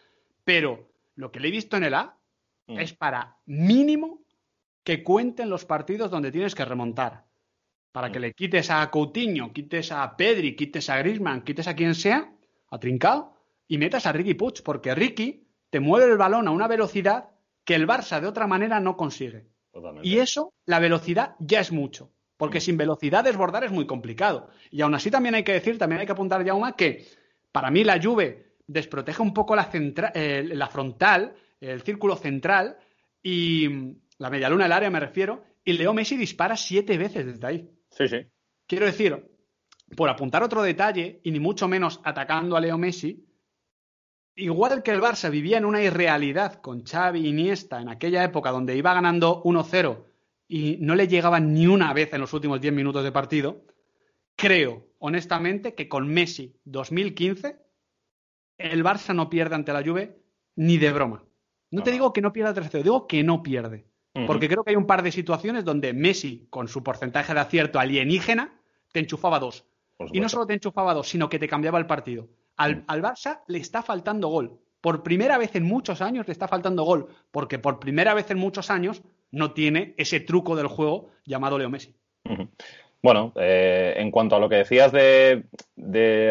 Pero lo que le he visto en el A mm. es para mínimo que cuenten los partidos donde tienes que remontar para que le quites a Coutinho, quites a Pedri, quites a Griezmann, quites a quien sea, a Trincao, y metas a Ricky Puig, porque Ricky te mueve el balón a una velocidad que el Barça de otra manera no consigue. Y eso, la velocidad ya es mucho, porque mm. sin velocidad desbordar es muy complicado. Y aún así también hay que decir, también hay que apuntar ya una que para mí la Juve desprotege un poco la, eh, la frontal, el círculo central y la medialuna del área me refiero, y Leo Messi dispara siete veces desde ahí. Sí, sí. Quiero decir, por apuntar otro detalle, y ni mucho menos atacando a Leo Messi, igual que el Barça vivía en una irrealidad con Xavi y Iniesta en aquella época donde iba ganando 1-0 y no le llegaban ni una vez en los últimos 10 minutos de partido, creo honestamente que con Messi 2015 el Barça no pierde ante la Juve ni de broma. No, te digo que no pierda 3-0, digo que no pierde. Porque creo que hay un par de situaciones donde Messi, con su porcentaje de acierto alienígena, te enchufaba dos. Y no solo te enchufaba dos, sino que te cambiaba el partido. Al, al, Barça le está faltando gol. Por primera vez en muchos años le está faltando gol. Porque por primera vez en muchos años no tiene ese truco del juego llamado Leo Messi. Bueno, eh, en cuanto a lo que decías de,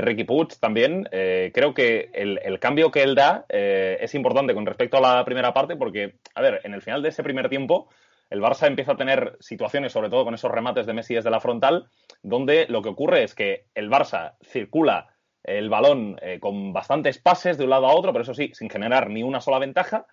Ricky Puig también, eh, creo que el, cambio que él da eh, es importante con respecto a la primera parte porque, a ver, en el final de ese primer tiempo, el Barça empieza a tener situaciones, sobre todo con esos remates de Messi desde la frontal, donde lo que ocurre es que el Barça circula el balón con bastantes pases de un lado a otro, pero eso sí, sin generar ni una sola ventaja,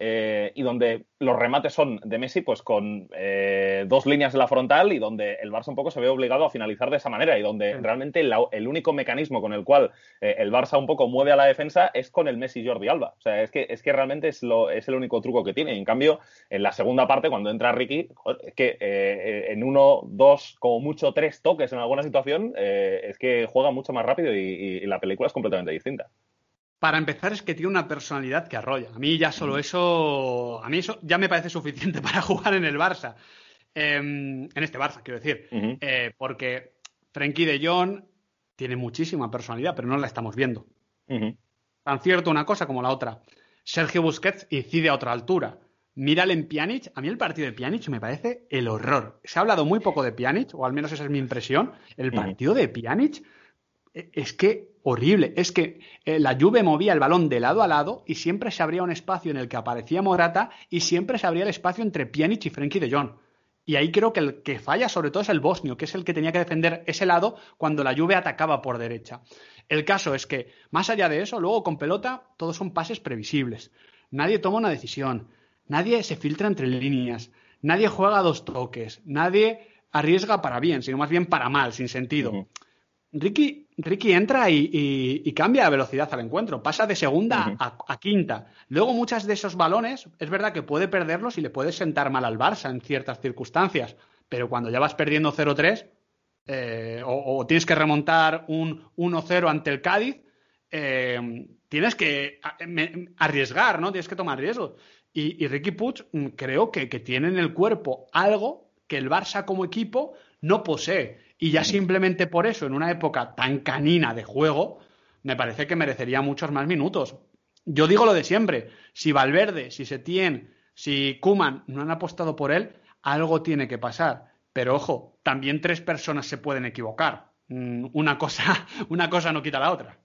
eh, y donde los remates son de Messi, pues con eh, dos líneas de la frontal y donde el Barça un poco se ve obligado a finalizar de esa manera y donde realmente el único mecanismo con el cual eh, el Barça un poco mueve a la defensa es con el Messi Jordi Alba. O sea, es que, es que realmente es, lo, es el único truco que tiene. en cambio, en la segunda parte, cuando entra Ricky, es que en uno, dos, como mucho tres toques en alguna situación, es que juega mucho más rápido y la película es completamente distinta. Para empezar, es que tiene una personalidad que arrolla. A mí ya solo eso. A mí eso ya me parece suficiente para jugar en el Barça. Em, en este Barça, quiero decir. Eh, porque Frenkie de Jong tiene muchísima personalidad, pero no la estamos viendo. Tan cierto una cosa como la otra. Sergio Busquets incide a otra altura. Mírale en Pjanic. A mí el partido de Pjanic me parece el horror. Se ha hablado muy poco de Pjanic, o al menos esa es mi impresión. El partido de Pjanic e, es que horrible. Es que eh, la Juve movía el balón de lado a lado y siempre se abría un espacio en el que aparecía Morata y siempre se abría el espacio entre Pjanic y Frenkie de Jong. Y ahí creo que el que falla sobre todo es el bosnio, que es el que tenía que defender ese lado cuando la Juve atacaba por derecha. El caso es que, más allá de eso, luego con pelota todos son pases previsibles. Nadie toma una decisión, nadie se filtra entre líneas, nadie juega dos toques, nadie arriesga para bien, sino más bien para mal, sin sentido. Ricky, Ricky entra y, cambia la velocidad al encuentro, pasa de segunda a, quinta. Luego muchas de esos balones, es verdad que puede perderlos y le puede sentar mal al Barça en ciertas circunstancias, pero cuando ya vas perdiendo 0-3 eh, o, tienes que remontar un 1-0 ante el Cádiz, eh, tienes que arriesgar, ¿no? Tienes que tomar riesgos. Y, Ricky Puig mm, creo que tiene en el cuerpo algo que el Barça como equipo no posee y ya simplemente por eso, en una época tan canina de juego, me parece que merecería muchos más minutos. Yo digo lo de siempre, si Valverde, si Setién, si Kuman no han apostado por él, algo tiene que pasar. Pero ojo, también tres personas se pueden equivocar. Mm, una cosa, una cosa no quita la otra.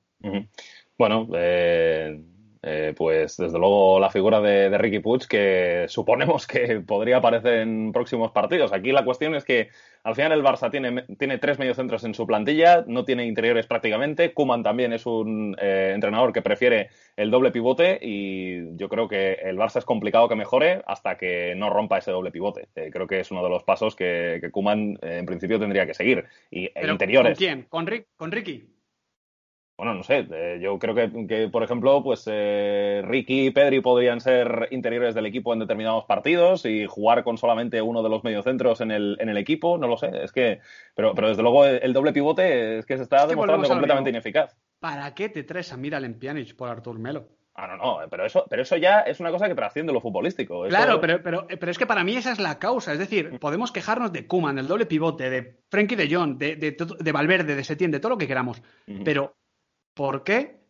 Bueno, eh, eh, pues desde luego la figura de, Ricky Puig que suponemos que podría aparecer en próximos partidos. Aquí la cuestión es que al final el Barça tiene, tiene tres mediocentros en su plantilla, no tiene interiores prácticamente. Kuman también es un eh, entrenador que prefiere el doble pivote y yo creo que el Barça es complicado que mejore hasta que no rompa ese doble pivote. Eh, creo que es uno de los pasos que, que Kuman en principio tendría que seguir. Y interiores. ¿Con quién? ¿Con, ¿Con Ricky? Bueno, no sé, eh, yo creo que, por ejemplo, pues eh, Ricky y Pedri podrían ser interiores del equipo en determinados partidos y jugar con solamente uno de los mediocentros en el, en el equipo, no lo sé, es que, pero, pero desde luego el, doble pivote es que se está demostrando completamente ineficaz. ¿Para qué te traes a Miralem Pjanic por Artur Melo? Ah, no, no, pero eso, pero eso ya es una cosa que trasciende lo futbolístico. Claro, pero, pero, pero, es que para mí esa es la causa. Es decir, podemos quejarnos de Kuman, del doble pivote, de Frankie de Jong, de, de, de Valverde, de Setién, de todo lo que queramos. Pero ¿Por qué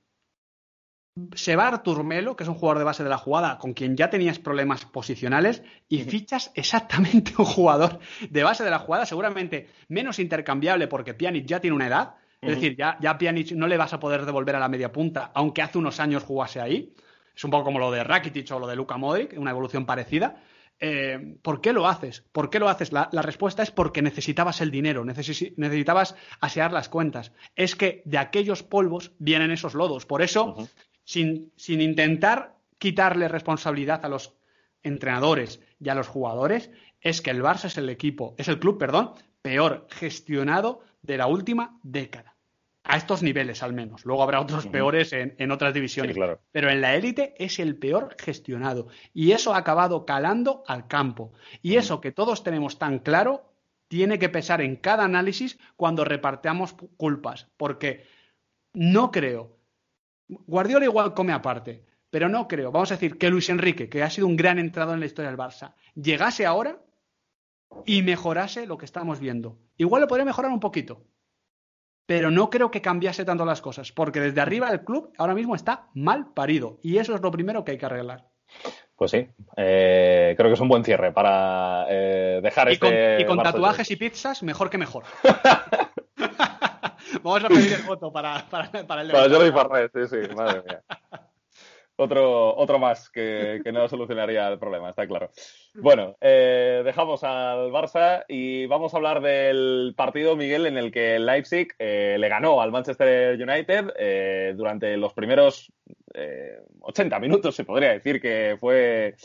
se va Artur Melo, que es un jugador de base de la jugada, con quien ya tenías problemas posicionales, y fichas exactamente un jugador de base de la jugada, seguramente menos intercambiable porque Pjanic ya tiene una edad, es decir, ya, ya Pjanic no le vas a poder devolver a la media punta, aunque hace unos años jugase ahí. Es un poco como lo de Rakitic o lo de Luka Modric, una evolución parecida. Eh, ¿por qué lo haces? ¿Por qué lo haces? La, respuesta es porque necesitabas el dinero, necesitabas asear las cuentas. Es que de aquellos polvos vienen esos lodos. Por eso, sin, sin intentar quitarle responsabilidad a los entrenadores y a los jugadores, es que el Barça es el equipo, es el club, perdón, peor gestionado de la última década. A estos niveles al menos. Luego habrá otros peores en, otras divisiones. claro. Pero en la élite es el peor gestionado. Y eso ha acabado calando al campo. Y eso que todos tenemos tan claro tiene que pesar en cada análisis cuando reparteamos culpas. Porque no creo. Guardiola igual come aparte. Pero no creo, vamos a decir, que Luis Enrique, que ha sido un gran entrado en la historia del Barça, llegase ahora y mejorase lo que estamos viendo. Igual lo podría mejorar un poquito, pero no creo que cambiase tanto las cosas, porque desde arriba el club ahora mismo está mal parido y eso es lo primero que hay que arreglar. Pues sí, eh, creo que es un buen cierre para eh, dejar y este. Con, y con tatuajes y pizzas, mejor que mejor. Vamos a pedir el voto para, para, para el Para Jordi Farrés, sí, sí, madre mía otro, otro más que, no solucionaría el problema, está claro. Bueno, eh, dejamos al Barça y vamos a hablar del partido, Miguel, en el que Leipzig eh, le ganó al Manchester United eh, durante los primeros 80 minutos, se podría decir que fue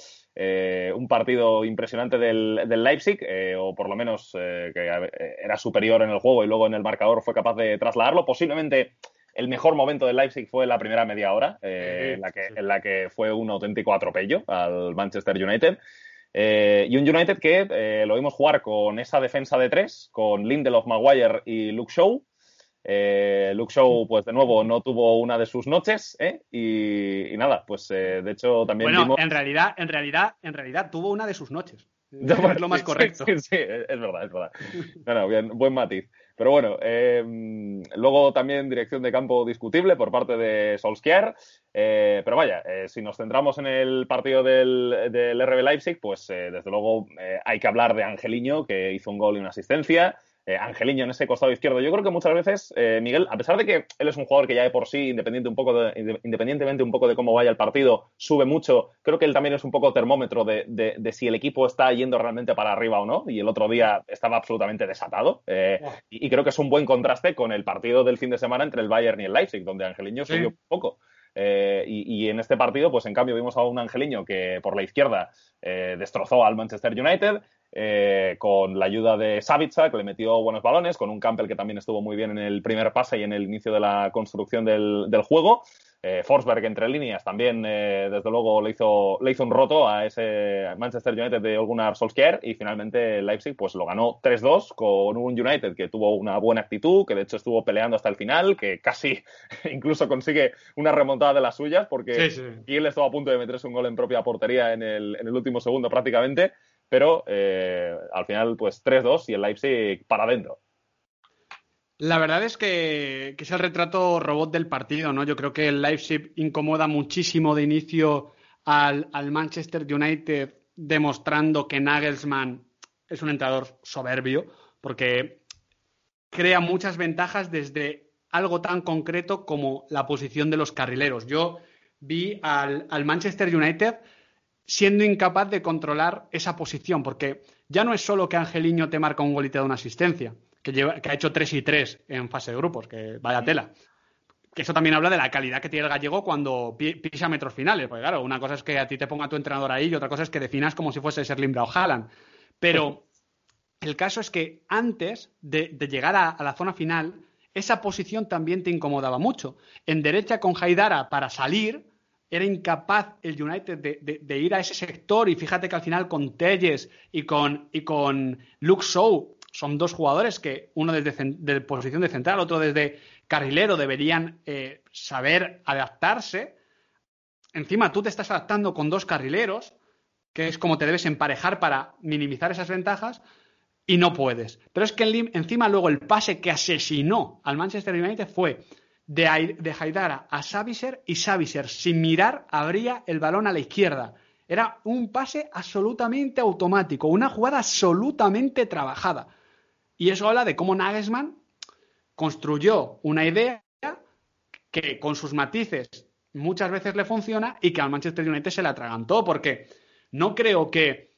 un partido impresionante del, del Leipzig, o por lo menos que era superior en el juego y luego en el marcador fue capaz de trasladarlo. Posiblemente el mejor momento del Leipzig fue la primera media hora, eh, en, la que, en, la que, fue un auténtico atropello al Manchester United. Eh, y un United que eh, lo vimos jugar con esa defensa de tres, con Lindelof, Maguire y Luke Shaw. Luke Shaw, pues de nuevo, no tuvo una de sus noches, y, nada, pues de hecho también. Bueno, en realidad, en realidad, en realidad tuvo una de sus noches. Es lo más correcto. Sí, sí, es verdad, es verdad. No, bien, buen matiz. Pero bueno, em, luego también dirección de campo discutible por parte de Solskjaer. Eh, pero vaya, eh, si nos centramos en el partido del, del RB Leipzig, pues eh, desde luego hay que hablar de Angeliño, que hizo un gol y una asistencia. Eh, Angeliño en ese costado izquierdo. Yo creo que muchas veces, eh, Miguel, a pesar de que él es un jugador que ya de por sí, independiente un poco independientemente un poco de cómo vaya el partido, sube mucho, creo que él también es un poco termómetro de, si el equipo está yendo realmente para arriba o no. Y el otro día estaba absolutamente desatado. Eh, y, creo que es un buen contraste con el partido del fin de semana entre el Bayern y el Leipzig, donde Angeliño subió un poco. Y, en este partido, pues en cambio, vimos a un Angeliño que por la izquierda destrozó al Manchester United, eh, con la ayuda de Savitza, que le metió buenos balones, con un Campbell que también estuvo muy bien en el primer pase y en el inicio de la construcción del, juego. Eh, Forsberg entre líneas también, eh, desde luego, le hizo, le hizo un roto a ese Manchester United de Gunnar Solskjaer y finalmente Leipzig pues lo ganó 3-2 con un United que tuvo una buena actitud, que de hecho estuvo peleando hasta el final, que casi incluso consigue una remontada de las suyas porque sí, él estuvo a punto de meterse un gol en propia portería en el, en el último segundo prácticamente pero eh, al final pues 3-2 y el Leipzig para adentro. La verdad es que, es el retrato robot del partido, ¿no? Yo creo que el Leipzig incomoda muchísimo de inicio al, Manchester United, demostrando que Nagelsmann es un entrenador soberbio, porque crea muchas ventajas desde algo tan concreto como la posición de los carrileros. Yo vi al, Manchester United siendo incapaz de controlar esa posición, porque ya no es solo que Angeliño te marca un gol y te da una asistencia, que, que ha hecho 3 y 3 en fase de grupos, que vaya tela. Que eso también habla de la calidad que tiene el gallego cuando pisa metros finales, porque claro, una cosa es que a ti te ponga tu entrenador ahí y otra cosa es que definas como si fuese Serling o Haaland. Pero el caso es que antes de, llegar a, a la zona final, esa posición también te incomodaba mucho. En derecha con Haidara para salir, era incapaz el United de, ir a ese sector y fíjate que al final con Telles y con, y con Luke Shaw son dos jugadores que uno desde posición de central, otro desde carrilero deberían eh, saber adaptarse. Encima tú te estás adaptando con dos carrileros, que es como te debes emparejar para minimizar esas ventajas, y no puedes. Pero es que encima luego el pase que asesinó al Manchester United fue de, de Haidara a Saviser y Saviser, sin mirar, abría el balón a la izquierda. Era un pase absolutamente automático, una jugada absolutamente trabajada. Y eso habla de cómo Nagelsmann construyó una idea que con sus matices muchas veces le funciona y que al Manchester United se la atragantó, porque no creo que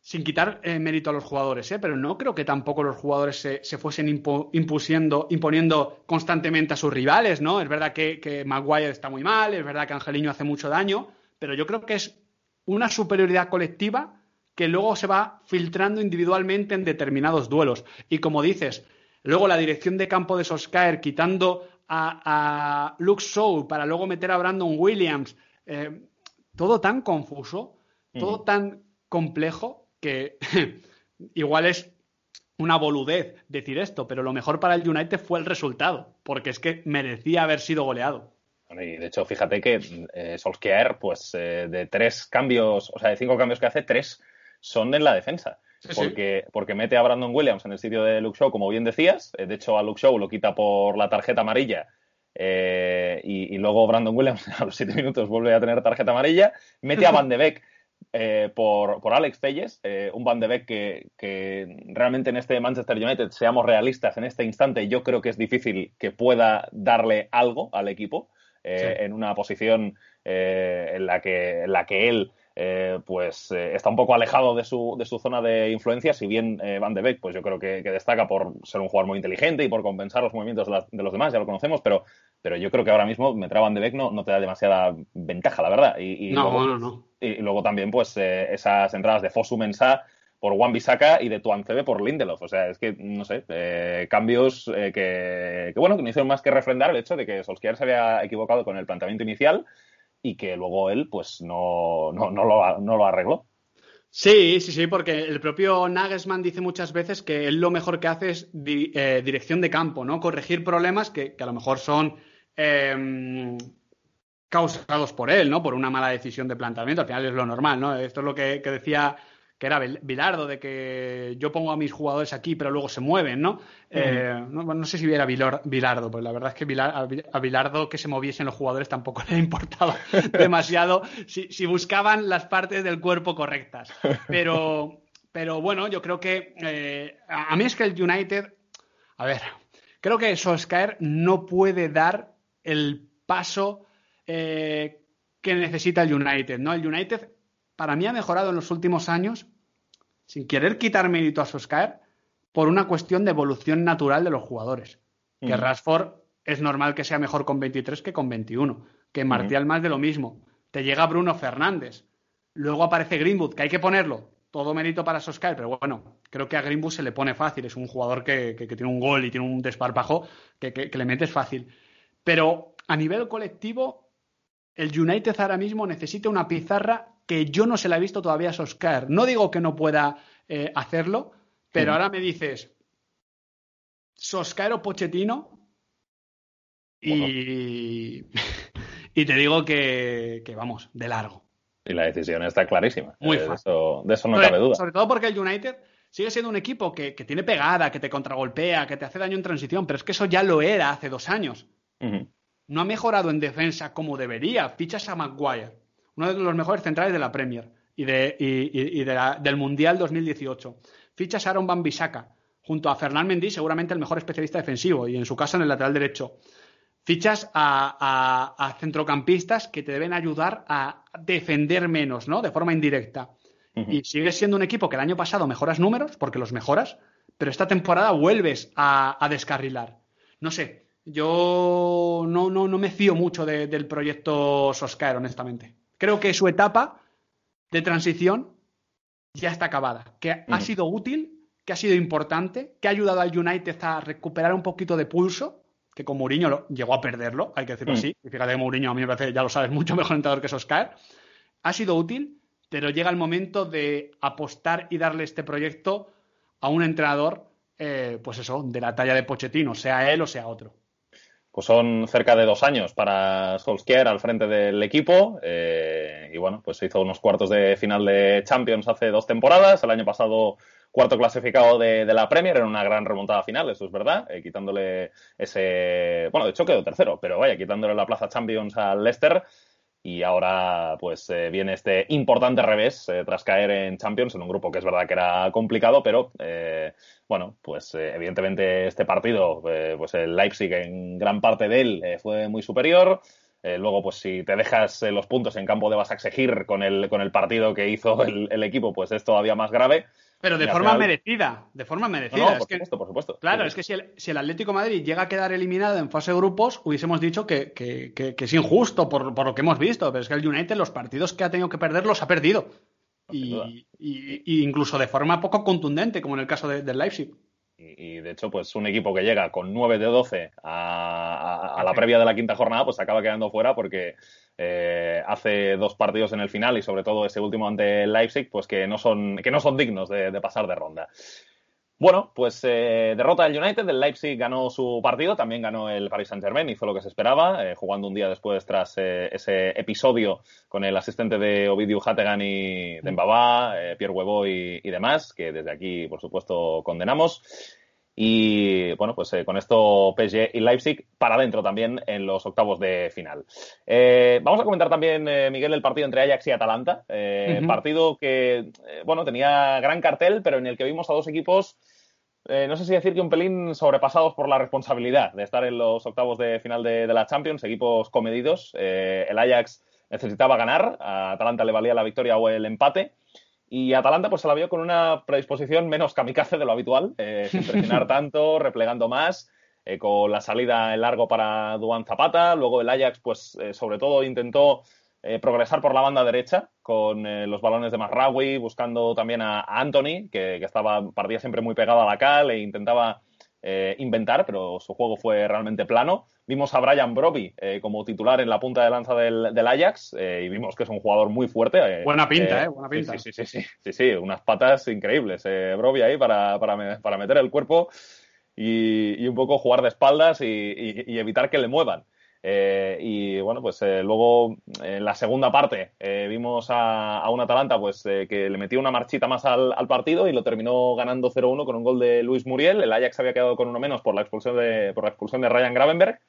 sin quitar eh, mérito a los jugadores, ¿eh? pero no creo que tampoco los jugadores se, fuesen impusiendo, imponiendo constantemente a sus rivales, ¿no? Es verdad que, Maguire está muy mal, es verdad que Angelino hace mucho daño, pero yo creo que es una superioridad colectiva que luego se va filtrando individualmente en determinados duelos. Y como dices, luego la dirección de campo de Soskaer quitando a, Luke Shaw para luego meter a Brandon Williams. Eh, todo tan confuso, todo tan complejo que igual es una boludez decir esto, pero lo mejor para el United fue el resultado, porque es que merecía haber sido goleado. Y de hecho, fíjate que eh, Solskjaer, pues eh, de tres cambios, o sea, de cinco cambios que hace, tres son en la defensa. porque, porque mete a Brandon Williams en el sitio de Luke Shaw, como bien decías. Eh, de hecho, a Luke Shaw lo quita por la tarjeta amarilla. y, luego Brandon Williams a los siete minutos vuelve a tener tarjeta amarilla. Mete a Van de Beek por, por, Alex Telles, un Van de Beek que, que, realmente en este Manchester United, seamos realistas, en este instante yo creo que es difícil que pueda darle algo al equipo. Eh, en una posición eh, en, la que, en la que él eh, pues está un poco alejado de su, de su zona de influencia, si bien Van de Beek, pues yo creo que, destaca por ser un jugador muy inteligente y por compensar los movimientos de, los demás, ya lo conocemos, pero, pero yo creo que ahora mismo meter a Van de Beek no, no te da demasiada ventaja, la verdad. Y, no, luego, no, no. Y, luego también, pues, esas entradas de Fosu Mensah por Juan Bisaca y de Tuancebe por Lindelof. O sea, es que, no sé, eh, cambios eh, que, bueno, que no hicieron más que refrendar el hecho de que Solskjaer se había equivocado con el planteamiento inicial y que luego él, pues, no, no, no, lo, no lo arregló. Sí, sí, sí, porque el propio Nagelsmann dice muchas veces que él lo mejor que hace es eh, dirección de campo, ¿no? Corregir problemas que, a lo mejor son em, causados por él, ¿no? Por una mala decisión de planteamiento. Al final es lo normal, ¿no? Esto es lo que decía que era Bilardo, de que yo pongo a mis jugadores aquí, pero luego se mueven, ¿no? Eh, no, sé si era Bilardo, pues la verdad es que a Bilardo que se moviesen los jugadores tampoco le importaba demasiado si, buscaban las partes del cuerpo correctas. Pero, pero bueno, yo creo que eh, a mí es que el United, a ver, creo que Solskjaer no puede dar el paso eh, que necesita el United, ¿no? El United para mí ha mejorado en los últimos años, sin querer quitar mérito a Soscaer, por una cuestión de evolución natural de los jugadores. Que Rashford es normal que sea mejor con 23 que con 21. Que Martial más de lo mismo. Te llega Bruno Fernández. Luego aparece Greenwood, que hay que ponerlo. Todo mérito para Soscaer, pero bueno, creo que a Greenwood se le pone fácil. Es un jugador que, tiene un gol y tiene un desparpajo que, que le metes fácil. Pero a nivel colectivo, el United ahora mismo necesita una pizarra que yo no se la he visto todavía a Soscar. No digo que no pueda eh, hacerlo, pero ahora me dices Soscar o Pochettino y, y te digo que, vamos, de largo. Y la decisión está clarísima. Muy eh, fácil. De eso, no cabe duda. Sobre todo porque el United sigue siendo un equipo que, tiene pegada, que te contragolpea, que te hace daño en transición, pero es que eso ya lo era hace dos años. No ha mejorado en defensa como debería. Fichas a Maguire uno de los mejores centrales de la Premier y, de, del Mundial 2018. Fichas a Aaron Van Bissaka, junto a Fernán Mendy, seguramente el mejor especialista defensivo, y en su caso en el lateral derecho. Fichas a, centrocampistas que te deben ayudar a defender menos, ¿no? De forma indirecta. Y sigues siendo un equipo que el año pasado mejoras números, porque los mejoras, pero esta temporada vuelves a, descarrilar. No sé, yo no, no, no me fío mucho del proyecto Soscaer, honestamente creo que su etapa de transición ya está acabada, que ha sido útil, que ha sido importante, que ha ayudado al United a recuperar un poquito de pulso, que con Mourinho llegó a perderlo, hay que decirlo así. Y fíjate que Mourinho a mí me parece, ya lo sabes, mucho mejor entrenador que Soscaer. Ha sido útil, pero llega el momento de apostar y darle este proyecto a un entrenador, eh, pues eso, de la talla de Pochettino, sea él o sea otro pues son cerca de dos años para Solskjaer al frente del equipo. Eh, y bueno, pues se hizo unos cuartos de final de Champions hace dos temporadas. El año pasado, cuarto clasificado de, la Premier en una gran remontada final, eso es verdad, eh, quitándole ese. Bueno, de hecho quedó tercero, pero vaya, quitándole la plaza Champions al Leicester y ahora pues eh, viene este importante revés eh, tras caer en Champions en un grupo que es verdad que era complicado, pero eh, bueno, pues evidentemente este partido, pues el Leipzig en gran parte de él fue muy superior. luego, pues si te dejas los puntos en campo de Basaksehir con el, con el partido que hizo el equipo, pues es todavía más grave. Pero de forma merecida, de forma merecida. por supuesto, por supuesto. Claro, es que si el, Atlético Madrid llega a quedar eliminado en fase de grupos, hubiésemos dicho que, es injusto por, lo que hemos visto, pero es que el United los partidos que ha tenido que perder los ha perdido. Y, incluso de forma poco contundente, como en el caso del Leipzig. Y, de hecho, pues un equipo que llega con 9 de 12 a, la previa de la quinta jornada, pues acaba quedando fuera porque eh, hace dos partidos en el final y sobre todo ese último ante Leipzig, pues que no son, que no son dignos de pasar de ronda. Bueno, pues eh, derrota del United, el Leipzig ganó su partido, también ganó el Paris Saint-Germain, hizo lo que se esperaba, eh, jugando un día después tras eh, ese episodio con el asistente de Ovidiu Hategan y Dembaba, Pierre Huevo y, demás, que desde aquí, por supuesto, condenamos. Y bueno, pues con esto PSG y Leipzig para adentro también en los octavos de final. vamos a comentar también, Miguel, el partido entre Ajax y Atalanta. Partido que, bueno, tenía gran cartel, pero en el que vimos a dos equipos eh, no sé si decir que un pelín sobrepasados por la responsabilidad de estar en los octavos de final de, la Champions, equipos comedidos. Eh, el Ajax necesitaba ganar, a Atalanta le valía la victoria o el empate. Y Atalanta pues se la vio con una predisposición menos kamikaze de lo habitual, eh, sin presionar tanto, replegando más, con la salida en largo para Duan Zapata. Luego el Ajax pues sobre todo intentó eh, progresar por la banda derecha con eh, los balones de Marraui, buscando también a, Anthony, que, estaba partía siempre muy pegado a la cal e intentaba eh, inventar, pero su juego fue realmente plano. Vimos a Brian Broby como titular en la punta de lanza del, Ajax y vimos que es un jugador muy fuerte. Buena pinta, ¿eh? Buena pinta. Sí, sí, sí, sí, sí, unas patas increíbles. Broby ahí para, para, meter el cuerpo y, un poco jugar de espaldas y evitar que le muevan. Eh, y bueno, pues eh, luego en la segunda parte eh, vimos a, un Atalanta pues que le metió una marchita más al, partido y lo terminó ganando 0-1 con un gol de Luis Muriel. El Ajax había quedado con uno menos por la expulsión de, por la expulsión de Ryan Gravenberg.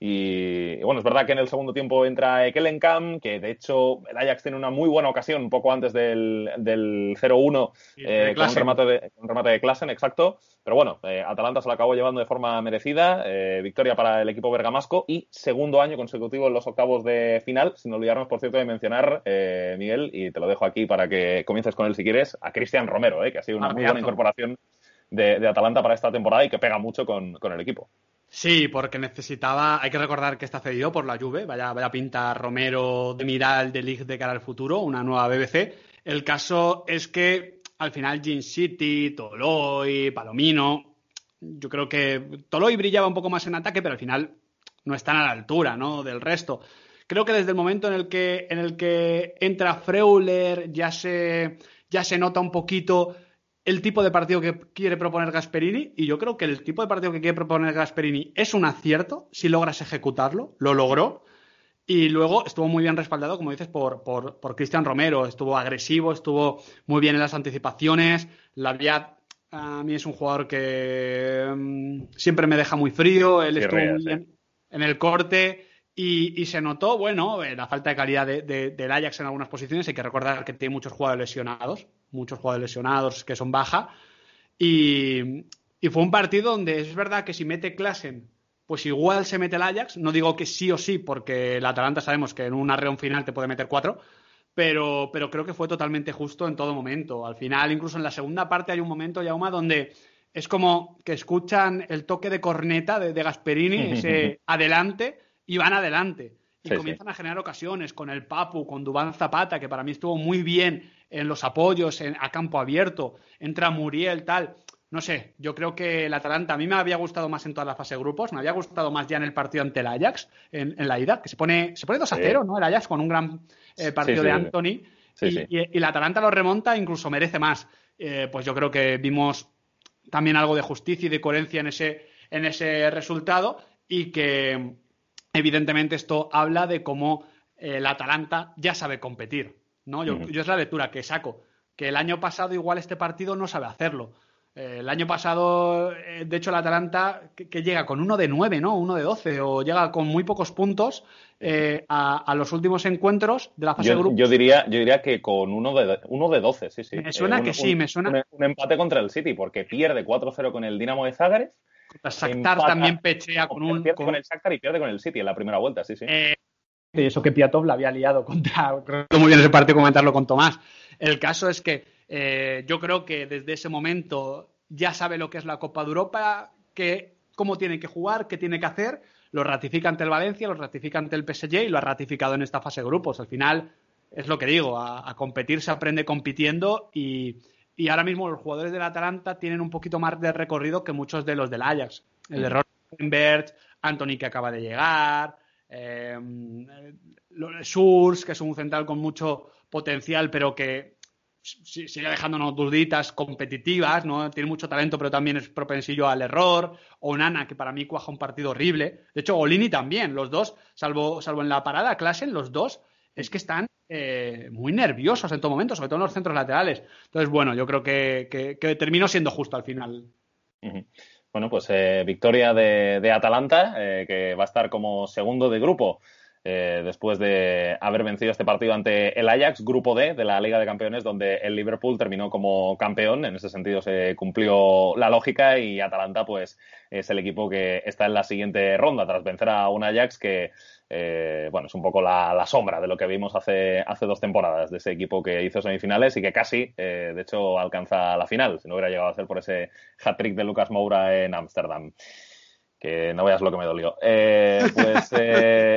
Y, bueno, es verdad que en el segundo tiempo entra Ekelenkamp, que de hecho el Ajax tiene una muy buena ocasión un poco antes del, del 0-1 eh, con, un remate de, un remate de Klassen, exacto. Pero bueno, eh, Atalanta se lo acabó llevando de forma merecida. Eh, victoria para el equipo bergamasco y segundo año consecutivo en los octavos de final. Sin olvidarnos, por cierto, de mencionar, Miguel, y te lo dejo aquí para que comiences con él si quieres, a Cristian Romero, que ha sido una muy buena incorporación de, Atalanta para esta temporada y que pega mucho con el equipo. Sí, porque necesitaba, hay que recordar que está cedido por la Juve, vaya, vaya pinta Romero de Miral de League de cara al futuro, una nueva BBC. El caso es que al final Gin City, Toloy, Palomino, yo creo que Toloy brillaba un poco más en ataque, pero al final no están a la altura, ¿no? Del resto. Creo que desde el momento en el que, en el que entra Freuler ya se, ya se nota un poquito el tipo de partido que quiere proponer Gasperini y yo creo que el tipo de partido que quiere proponer Gasperini es un acierto si logras ejecutarlo, lo logró y luego estuvo muy bien respaldado, como dices, por, por, Cristian Romero, estuvo agresivo, estuvo muy bien en las anticipaciones, Laviat a mí es un jugador que mm, siempre me deja muy frío, él estuvo muy bien en el corte y, se notó, bueno, eh, la falta de calidad del Ajax en algunas posiciones. Hay que recordar que tiene muchos jugadores lesionados, muchos jugadores lesionados que son baja. Y, fue un partido donde es verdad que si mete Klassen, pues igual se mete el Ajax. No digo que sí o sí, porque el Atalanta sabemos que en una reunión final te puede meter cuatro. Pero, pero creo que fue totalmente justo en todo momento. Al final, incluso en la segunda parte, hay un momento, Yauma, donde es como que escuchan el toque de corneta de, de Gasperini, ese adelante y van adelante. Y comienzan a generar ocasiones con el Papu, con Dubán Zapata, que para mí estuvo muy bien en los apoyos, en, a campo abierto. Entra Muriel, tal. No sé, yo creo que el Atalanta a mí me había gustado más en toda la fase de grupos, me había gustado más ya en el partido ante el Ajax, en, la ida, que se pone, se pone 2 a 0, ¿no? El Ajax con un gran eh, partido de Anthony. Y, el Atalanta lo remonta, incluso merece más. Eh, pues yo creo que vimos también algo de justicia y de coherencia en ese, en ese resultado y que evidentemente esto habla de cómo eh, el Atalanta ya sabe competir. ¿no? Yo, es la lectura que saco, que el año pasado igual este partido no sabe hacerlo. Eh, el año pasado, eh, de hecho, el Atalanta que, llega con uno de nueve, ¿no? Uno de doce, o llega con muy pocos puntos a, los últimos encuentros de la fase yo, de grupos. Yo diría, yo diría que con uno de, uno de 12, sí, sí. Me suena que sí, me suena. Un, empate contra el City, porque pierde 4-0 con el Dinamo de Zagreb Shakhtar también pechea con un. con... el Shakhtar y pierde con el City en la primera vuelta, sí, sí. Eh, eso que Piatov la había liado contra. Muy bien ese partido comentarlo con Tomás. El caso es que eh, yo creo que desde ese momento ya sabe lo que es la Copa de Europa, que, cómo tiene que jugar, qué tiene que hacer. Lo ratifica ante el Valencia, lo ratifica ante el PSG y lo ha ratificado en esta fase de grupos. Al final, es lo que digo, a, a competir se aprende compitiendo y, y ahora mismo los jugadores del Atalanta tienen un poquito más de recorrido que muchos de los del Ajax. El error de Bert, Anthony que acaba de llegar, eh, Surs, que es un central con mucho potencial, pero que sigue dejándonos duditas competitivas, ¿no? Tiene mucho talento, pero también es propensillo al error. O Nana, que para mí cuaja un partido horrible. De hecho, Olini también, los dos, salvo, salvo en la parada, Klassen, los dos, es que están eh, muy nerviosos en todo momento, sobre todo en los centros laterales. Entonces, bueno, yo creo que, que, terminó siendo justo al final. Bueno, pues eh, victoria de, Atalanta, eh, que va a estar como segundo de grupo. Después de haber vencido este partido ante el Ajax, grupo D de la Liga de Campeones, donde el Liverpool terminó como campeón. En ese sentido se cumplió la lógica y Atalanta, pues, es el equipo que está en la siguiente ronda tras vencer a un Ajax que eh, bueno, es un poco la, sombra de lo que vimos hace, hace dos temporadas de ese equipo que hizo semifinales y que casi, eh, de hecho, alcanza la final, si no hubiera llegado a ser por ese hat-trick de Lucas Moura en Ámsterdam. Que no veas lo que me dolió. Eh, pues,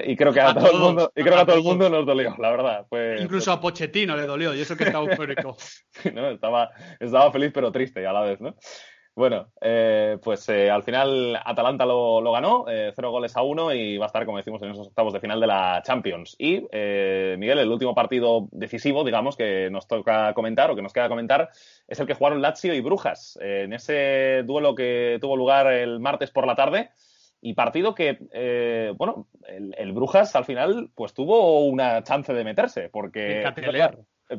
y creo que a, todo el mundo, y creo que a todo el mundo nos dolió, la verdad. Incluso a Pochettino le dolió, y eso que estaba eufórico. no, estaba, estaba feliz pero triste a la vez, ¿no? Bueno, eh, pues eh, al final Atalanta lo, ganó, eh, cero goles a uno y va a estar, como decimos, en esos octavos de final de la Champions. Y, Miguel, el último partido decisivo, digamos, que nos toca comentar o que nos queda comentar, es el que jugaron Lazio y Brujas en ese duelo que tuvo lugar el martes por la tarde. Y partido que, bueno, el, Brujas al final pues tuvo una chance de meterse, porque,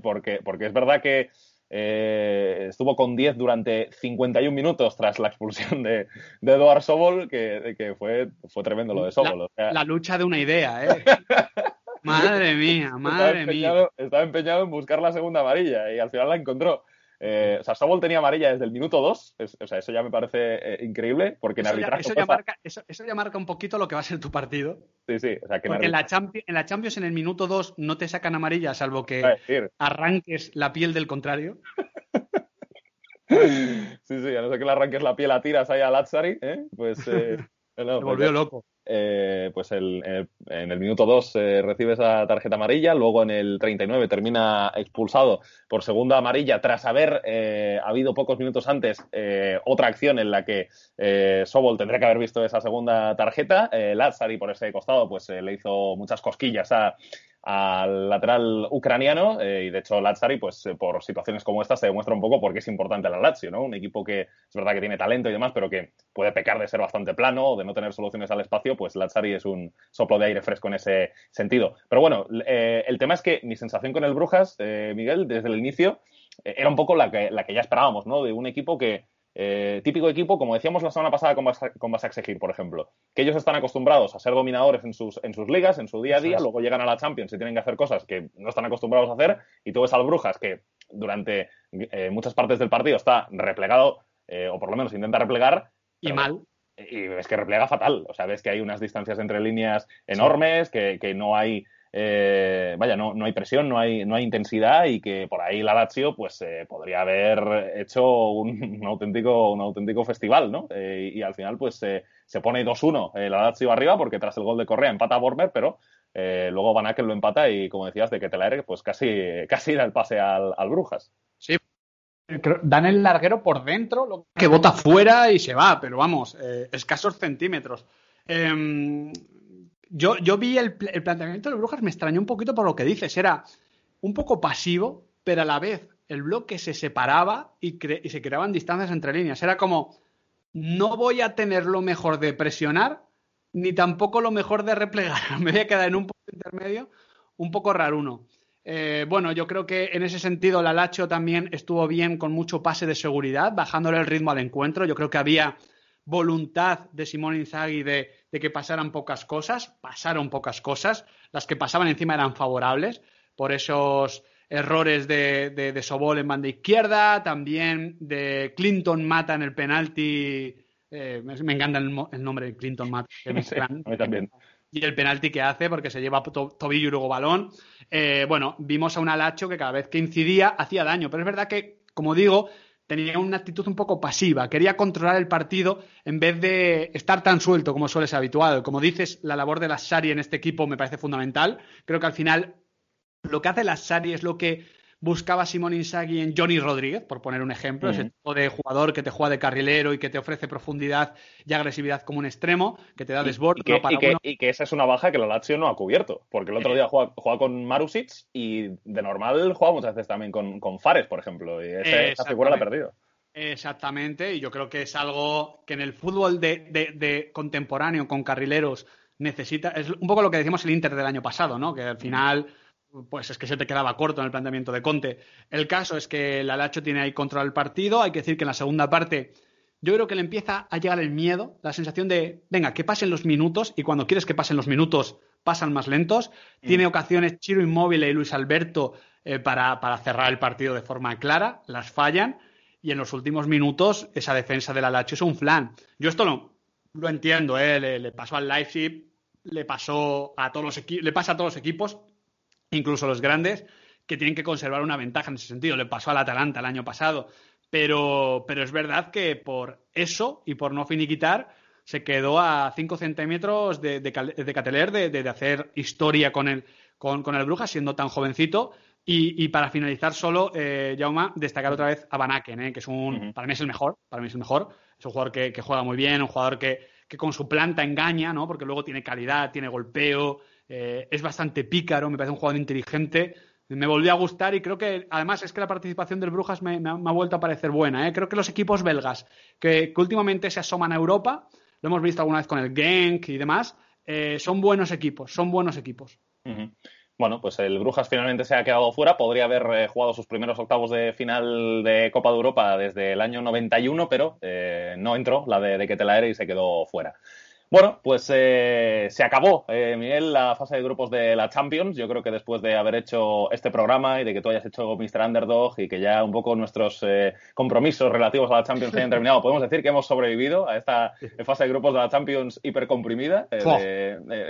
porque, porque es verdad que eh, estuvo con 10 durante 51 minutos tras la expulsión de, de Eduard Sobol, que, fue, fue tremendo lo de Sobol. La, lucha de una idea, ¿eh? madre mía, madre mía. Estaba empeñado en buscar la segunda amarilla y al final la encontró. Eh, o sea, Sobol tenía amarilla desde el minuto 2. o sea, eso ya me parece eh, increíble porque en arbitraje. eso, ya marca, eso, ya marca, un poquito lo que va a ser tu partido. Sí, sí. O sea, que porque en, la Champions, en la Champions en el minuto 2 no te sacan amarilla, salvo que arranques la piel del contrario. sí, sí, a no ser que le arranques la piel a tiras ahí a Lazzari, ¿eh? pues. Eh, no, volvió loco. Eh, pues el, en el minuto 2 eh, recibe esa tarjeta amarilla, luego en el 39 termina expulsado por segunda amarilla tras haber eh, habido pocos minutos antes otra acción en la que Sobol tendría que haber visto esa segunda tarjeta. Lazzari por ese costado pues le hizo muchas cosquillas a, al lateral ucraniano y de hecho Lazzari pues por situaciones como esta se demuestra un poco por qué es importante la Lazio, ¿no? Un equipo que es verdad que tiene talento y demás, pero que puede pecar de ser bastante plano o de no tener soluciones al espacio, pues Lazzari es un soplo de aire fresco en ese sentido. Pero bueno, eh, el tema es que mi sensación con el Brujas, eh, Miguel, desde el inicio, eh, era un poco la que, la que ya esperábamos, ¿no? De un equipo que eh, típico equipo, como decíamos la semana pasada con, Bas con por ejemplo, que ellos están acostumbrados a ser dominadores en sus, en sus ligas, en su día a día, luego llegan a la Champions y tienen que hacer cosas que no están acostumbrados a hacer, y tú ves al Brujas que durante eh, muchas partes del partido está replegado, eh, o por lo menos intenta replegar. Y mal. Y ves que replega fatal, o sea, ves que hay unas distancias entre líneas enormes, que, que no hay eh, vaya, no, no, hay presión, no hay, no hay intensidad y que por ahí la Lazio pues eh, podría haber hecho un, auténtico, un auténtico festival, ¿no? Eh, y al final pues se pone 2-1 la Lazio arriba porque tras el gol de Correa empata a Bormer, pero luego Van Aken lo empata y como decías de que Telaere pues casi, casi da el pase al, Brujas. Sí, dan el larguero por dentro, que bota fuera y se va, pero vamos, escasos centímetros. Yo, yo vi el, planteamiento de Brujas, me extrañó un poquito por lo que dices. Era un poco pasivo, pero a la vez el bloque se separaba y, y se creaban distancias entre líneas. Era como, no voy a tener lo mejor de presionar, ni tampoco lo mejor de replegar. Me voy a quedar en un punto intermedio un poco raruno. Eh, bueno, yo creo que en ese sentido la Lacho también estuvo bien con mucho pase de seguridad, bajándole el ritmo al encuentro. Yo creo que había voluntad de Simón Inzaghi de, que pasaran pocas cosas, pasaron pocas cosas, las que pasaban encima eran favorables por esos errores de, de, Sobol en banda izquierda, también de Clinton Mata en el penalti, eh, me encanta el, nombre de Clinton Mata, también. Y el penalti que hace porque se lleva tobillo y luego balón. Eh, bueno, vimos a un Alacho que cada vez que incidía hacía daño, pero es verdad que, como digo, tenía una actitud un poco pasiva, quería controlar el partido en vez de estar tan suelto como suele ser habitual. Como dices, la labor de la Sari en este equipo me parece fundamental. Creo que al final lo que hace la Sari es lo que buscaba Simón Inzaghi en Johnny Rodríguez, por poner un ejemplo, ese tipo de jugador que te juega de carrilero y que te ofrece profundidad y agresividad como un extremo, que te da desborde. Y, que, esa es una baja que la Lazio no ha cubierto, porque el otro día juega, con Marusic y de normal juega muchas veces también con, con Fares, por ejemplo, y esa figura la ha perdido. Exactamente, y yo creo que es algo que en el fútbol de, contemporáneo con carrileros necesita. Es un poco lo que decíamos el Inter del año pasado, ¿no? Que al final, pues es que se te quedaba corto en el planteamiento de Conte. El caso es que el Alacho tiene ahí control del partido. Hay que decir que en la segunda parte, yo creo que le empieza a llegar el miedo, la sensación de, venga, que pasen los minutos, y cuando quieres que pasen los minutos, pasan más lentos. Mm. Tiene ocasiones Chiro Inmóvil y Luis Alberto eh, para, para cerrar el partido de forma clara, las fallan y en los últimos minutos esa defensa del Alacho es un flan. Yo esto lo, lo entiendo, ¿eh? le, pasó al Leipzig, le pasó a todos los le pasa a todos los equipos, incluso los grandes, que tienen que conservar una ventaja en ese sentido. Le pasó al Atalanta el año pasado. Pero, pero es verdad que por eso y por no finiquitar, se quedó a 5 centímetros de, de, de Cateler de, de, hacer historia con el, con, con el Brujas, siendo tan jovencito. Y, para finalizar solo, eh, Jauma, destacar otra vez a Van Aken, eh, que es un, para mí es el mejor, para mí es el mejor. Es un jugador que, juega muy bien, un jugador que, con su planta engaña, ¿no? Porque luego tiene calidad, tiene golpeo, eh, es bastante pícaro, me parece un jugador inteligente. Me volvió a gustar y creo que, además, es que la participación del Brujas me, ha, vuelto a parecer buena. ¿eh? Creo que los equipos belgas que, últimamente se asoman a Europa, lo hemos visto alguna vez con el Genk y demás, eh, son buenos equipos, son buenos equipos. Bueno, pues el Brujas finalmente se ha quedado fuera. Podría haber jugado sus primeros octavos de final de Copa de Europa desde el año 91, pero no entró la de, de Ketelaere y se quedó fuera. Bueno, pues eh, se acabó, eh, Miguel, la fase de grupos de la Champions. Yo creo que después de haber hecho este programa y de que tú hayas hecho Mr. Underdog y que ya un poco nuestros eh, compromisos relativos a la Champions hayan terminado, podemos decir que hemos sobrevivido a esta fase de grupos de la Champions hipercomprimida,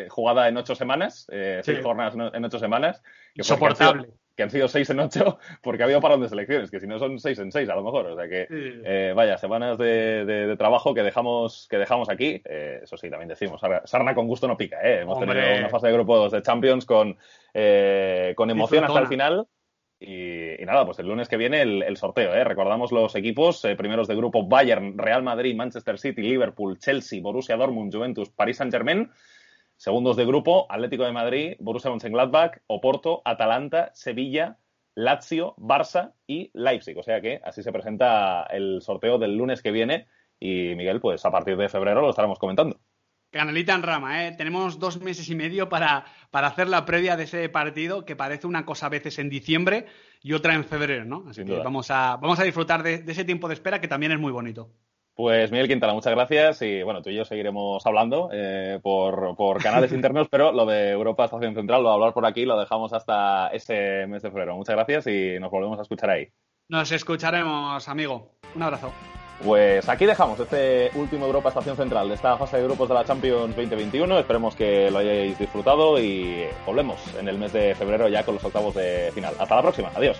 jugada en ocho semanas, seis jornadas en ocho semanas. Soportable que han sido seis en ocho porque ha habido parón de selecciones, que si no son seis en seis a lo mejor. O sea que, eh, vaya, semanas de, trabajo que dejamos, que dejamos aquí. Eh, eso sí, también decimos, sarna con gusto no pica, ¿eh? Hemos tenido una fase de grupos de Champions con, eh, con emoción hasta el final. Y, nada, pues el lunes que viene el, sorteo, ¿eh? Recordamos los equipos, primeros de grupo Bayern, Real Madrid, Manchester City, Liverpool, Chelsea, Borussia Dortmund, Juventus, Paris Saint-Germain. Segundos de grupo, Atlético de Madrid, Borussia Mönchengladbach, Oporto, Atalanta, Sevilla, Lazio, Barça y Leipzig. O sea que así se presenta el sorteo del lunes que viene y Miguel, pues a partir de febrero lo estaremos comentando. Canalita en rama, ¿eh? Tenemos dos meses y medio para, para hacer la previa de ese partido que parece una cosa a veces en diciembre y otra en febrero, ¿no? Así que vamos a, vamos a disfrutar de ese tiempo de espera que también es muy bonito. Pues Miguel Quintana, muchas gracias y bueno, tú y yo seguiremos hablando eh, por, por, canales internos, pero lo de Europa Estación Central, lo de hablar por aquí, lo dejamos hasta ese mes de febrero. Muchas gracias y nos volvemos a escuchar ahí. Nos escucharemos, amigo. Un abrazo. Pues aquí dejamos este último Europa Estación Central de esta fase de grupos de la Champions 2021. Esperemos que lo hayáis disfrutado y volvemos en el mes de febrero ya con los octavos de final. Hasta la próxima. Adiós.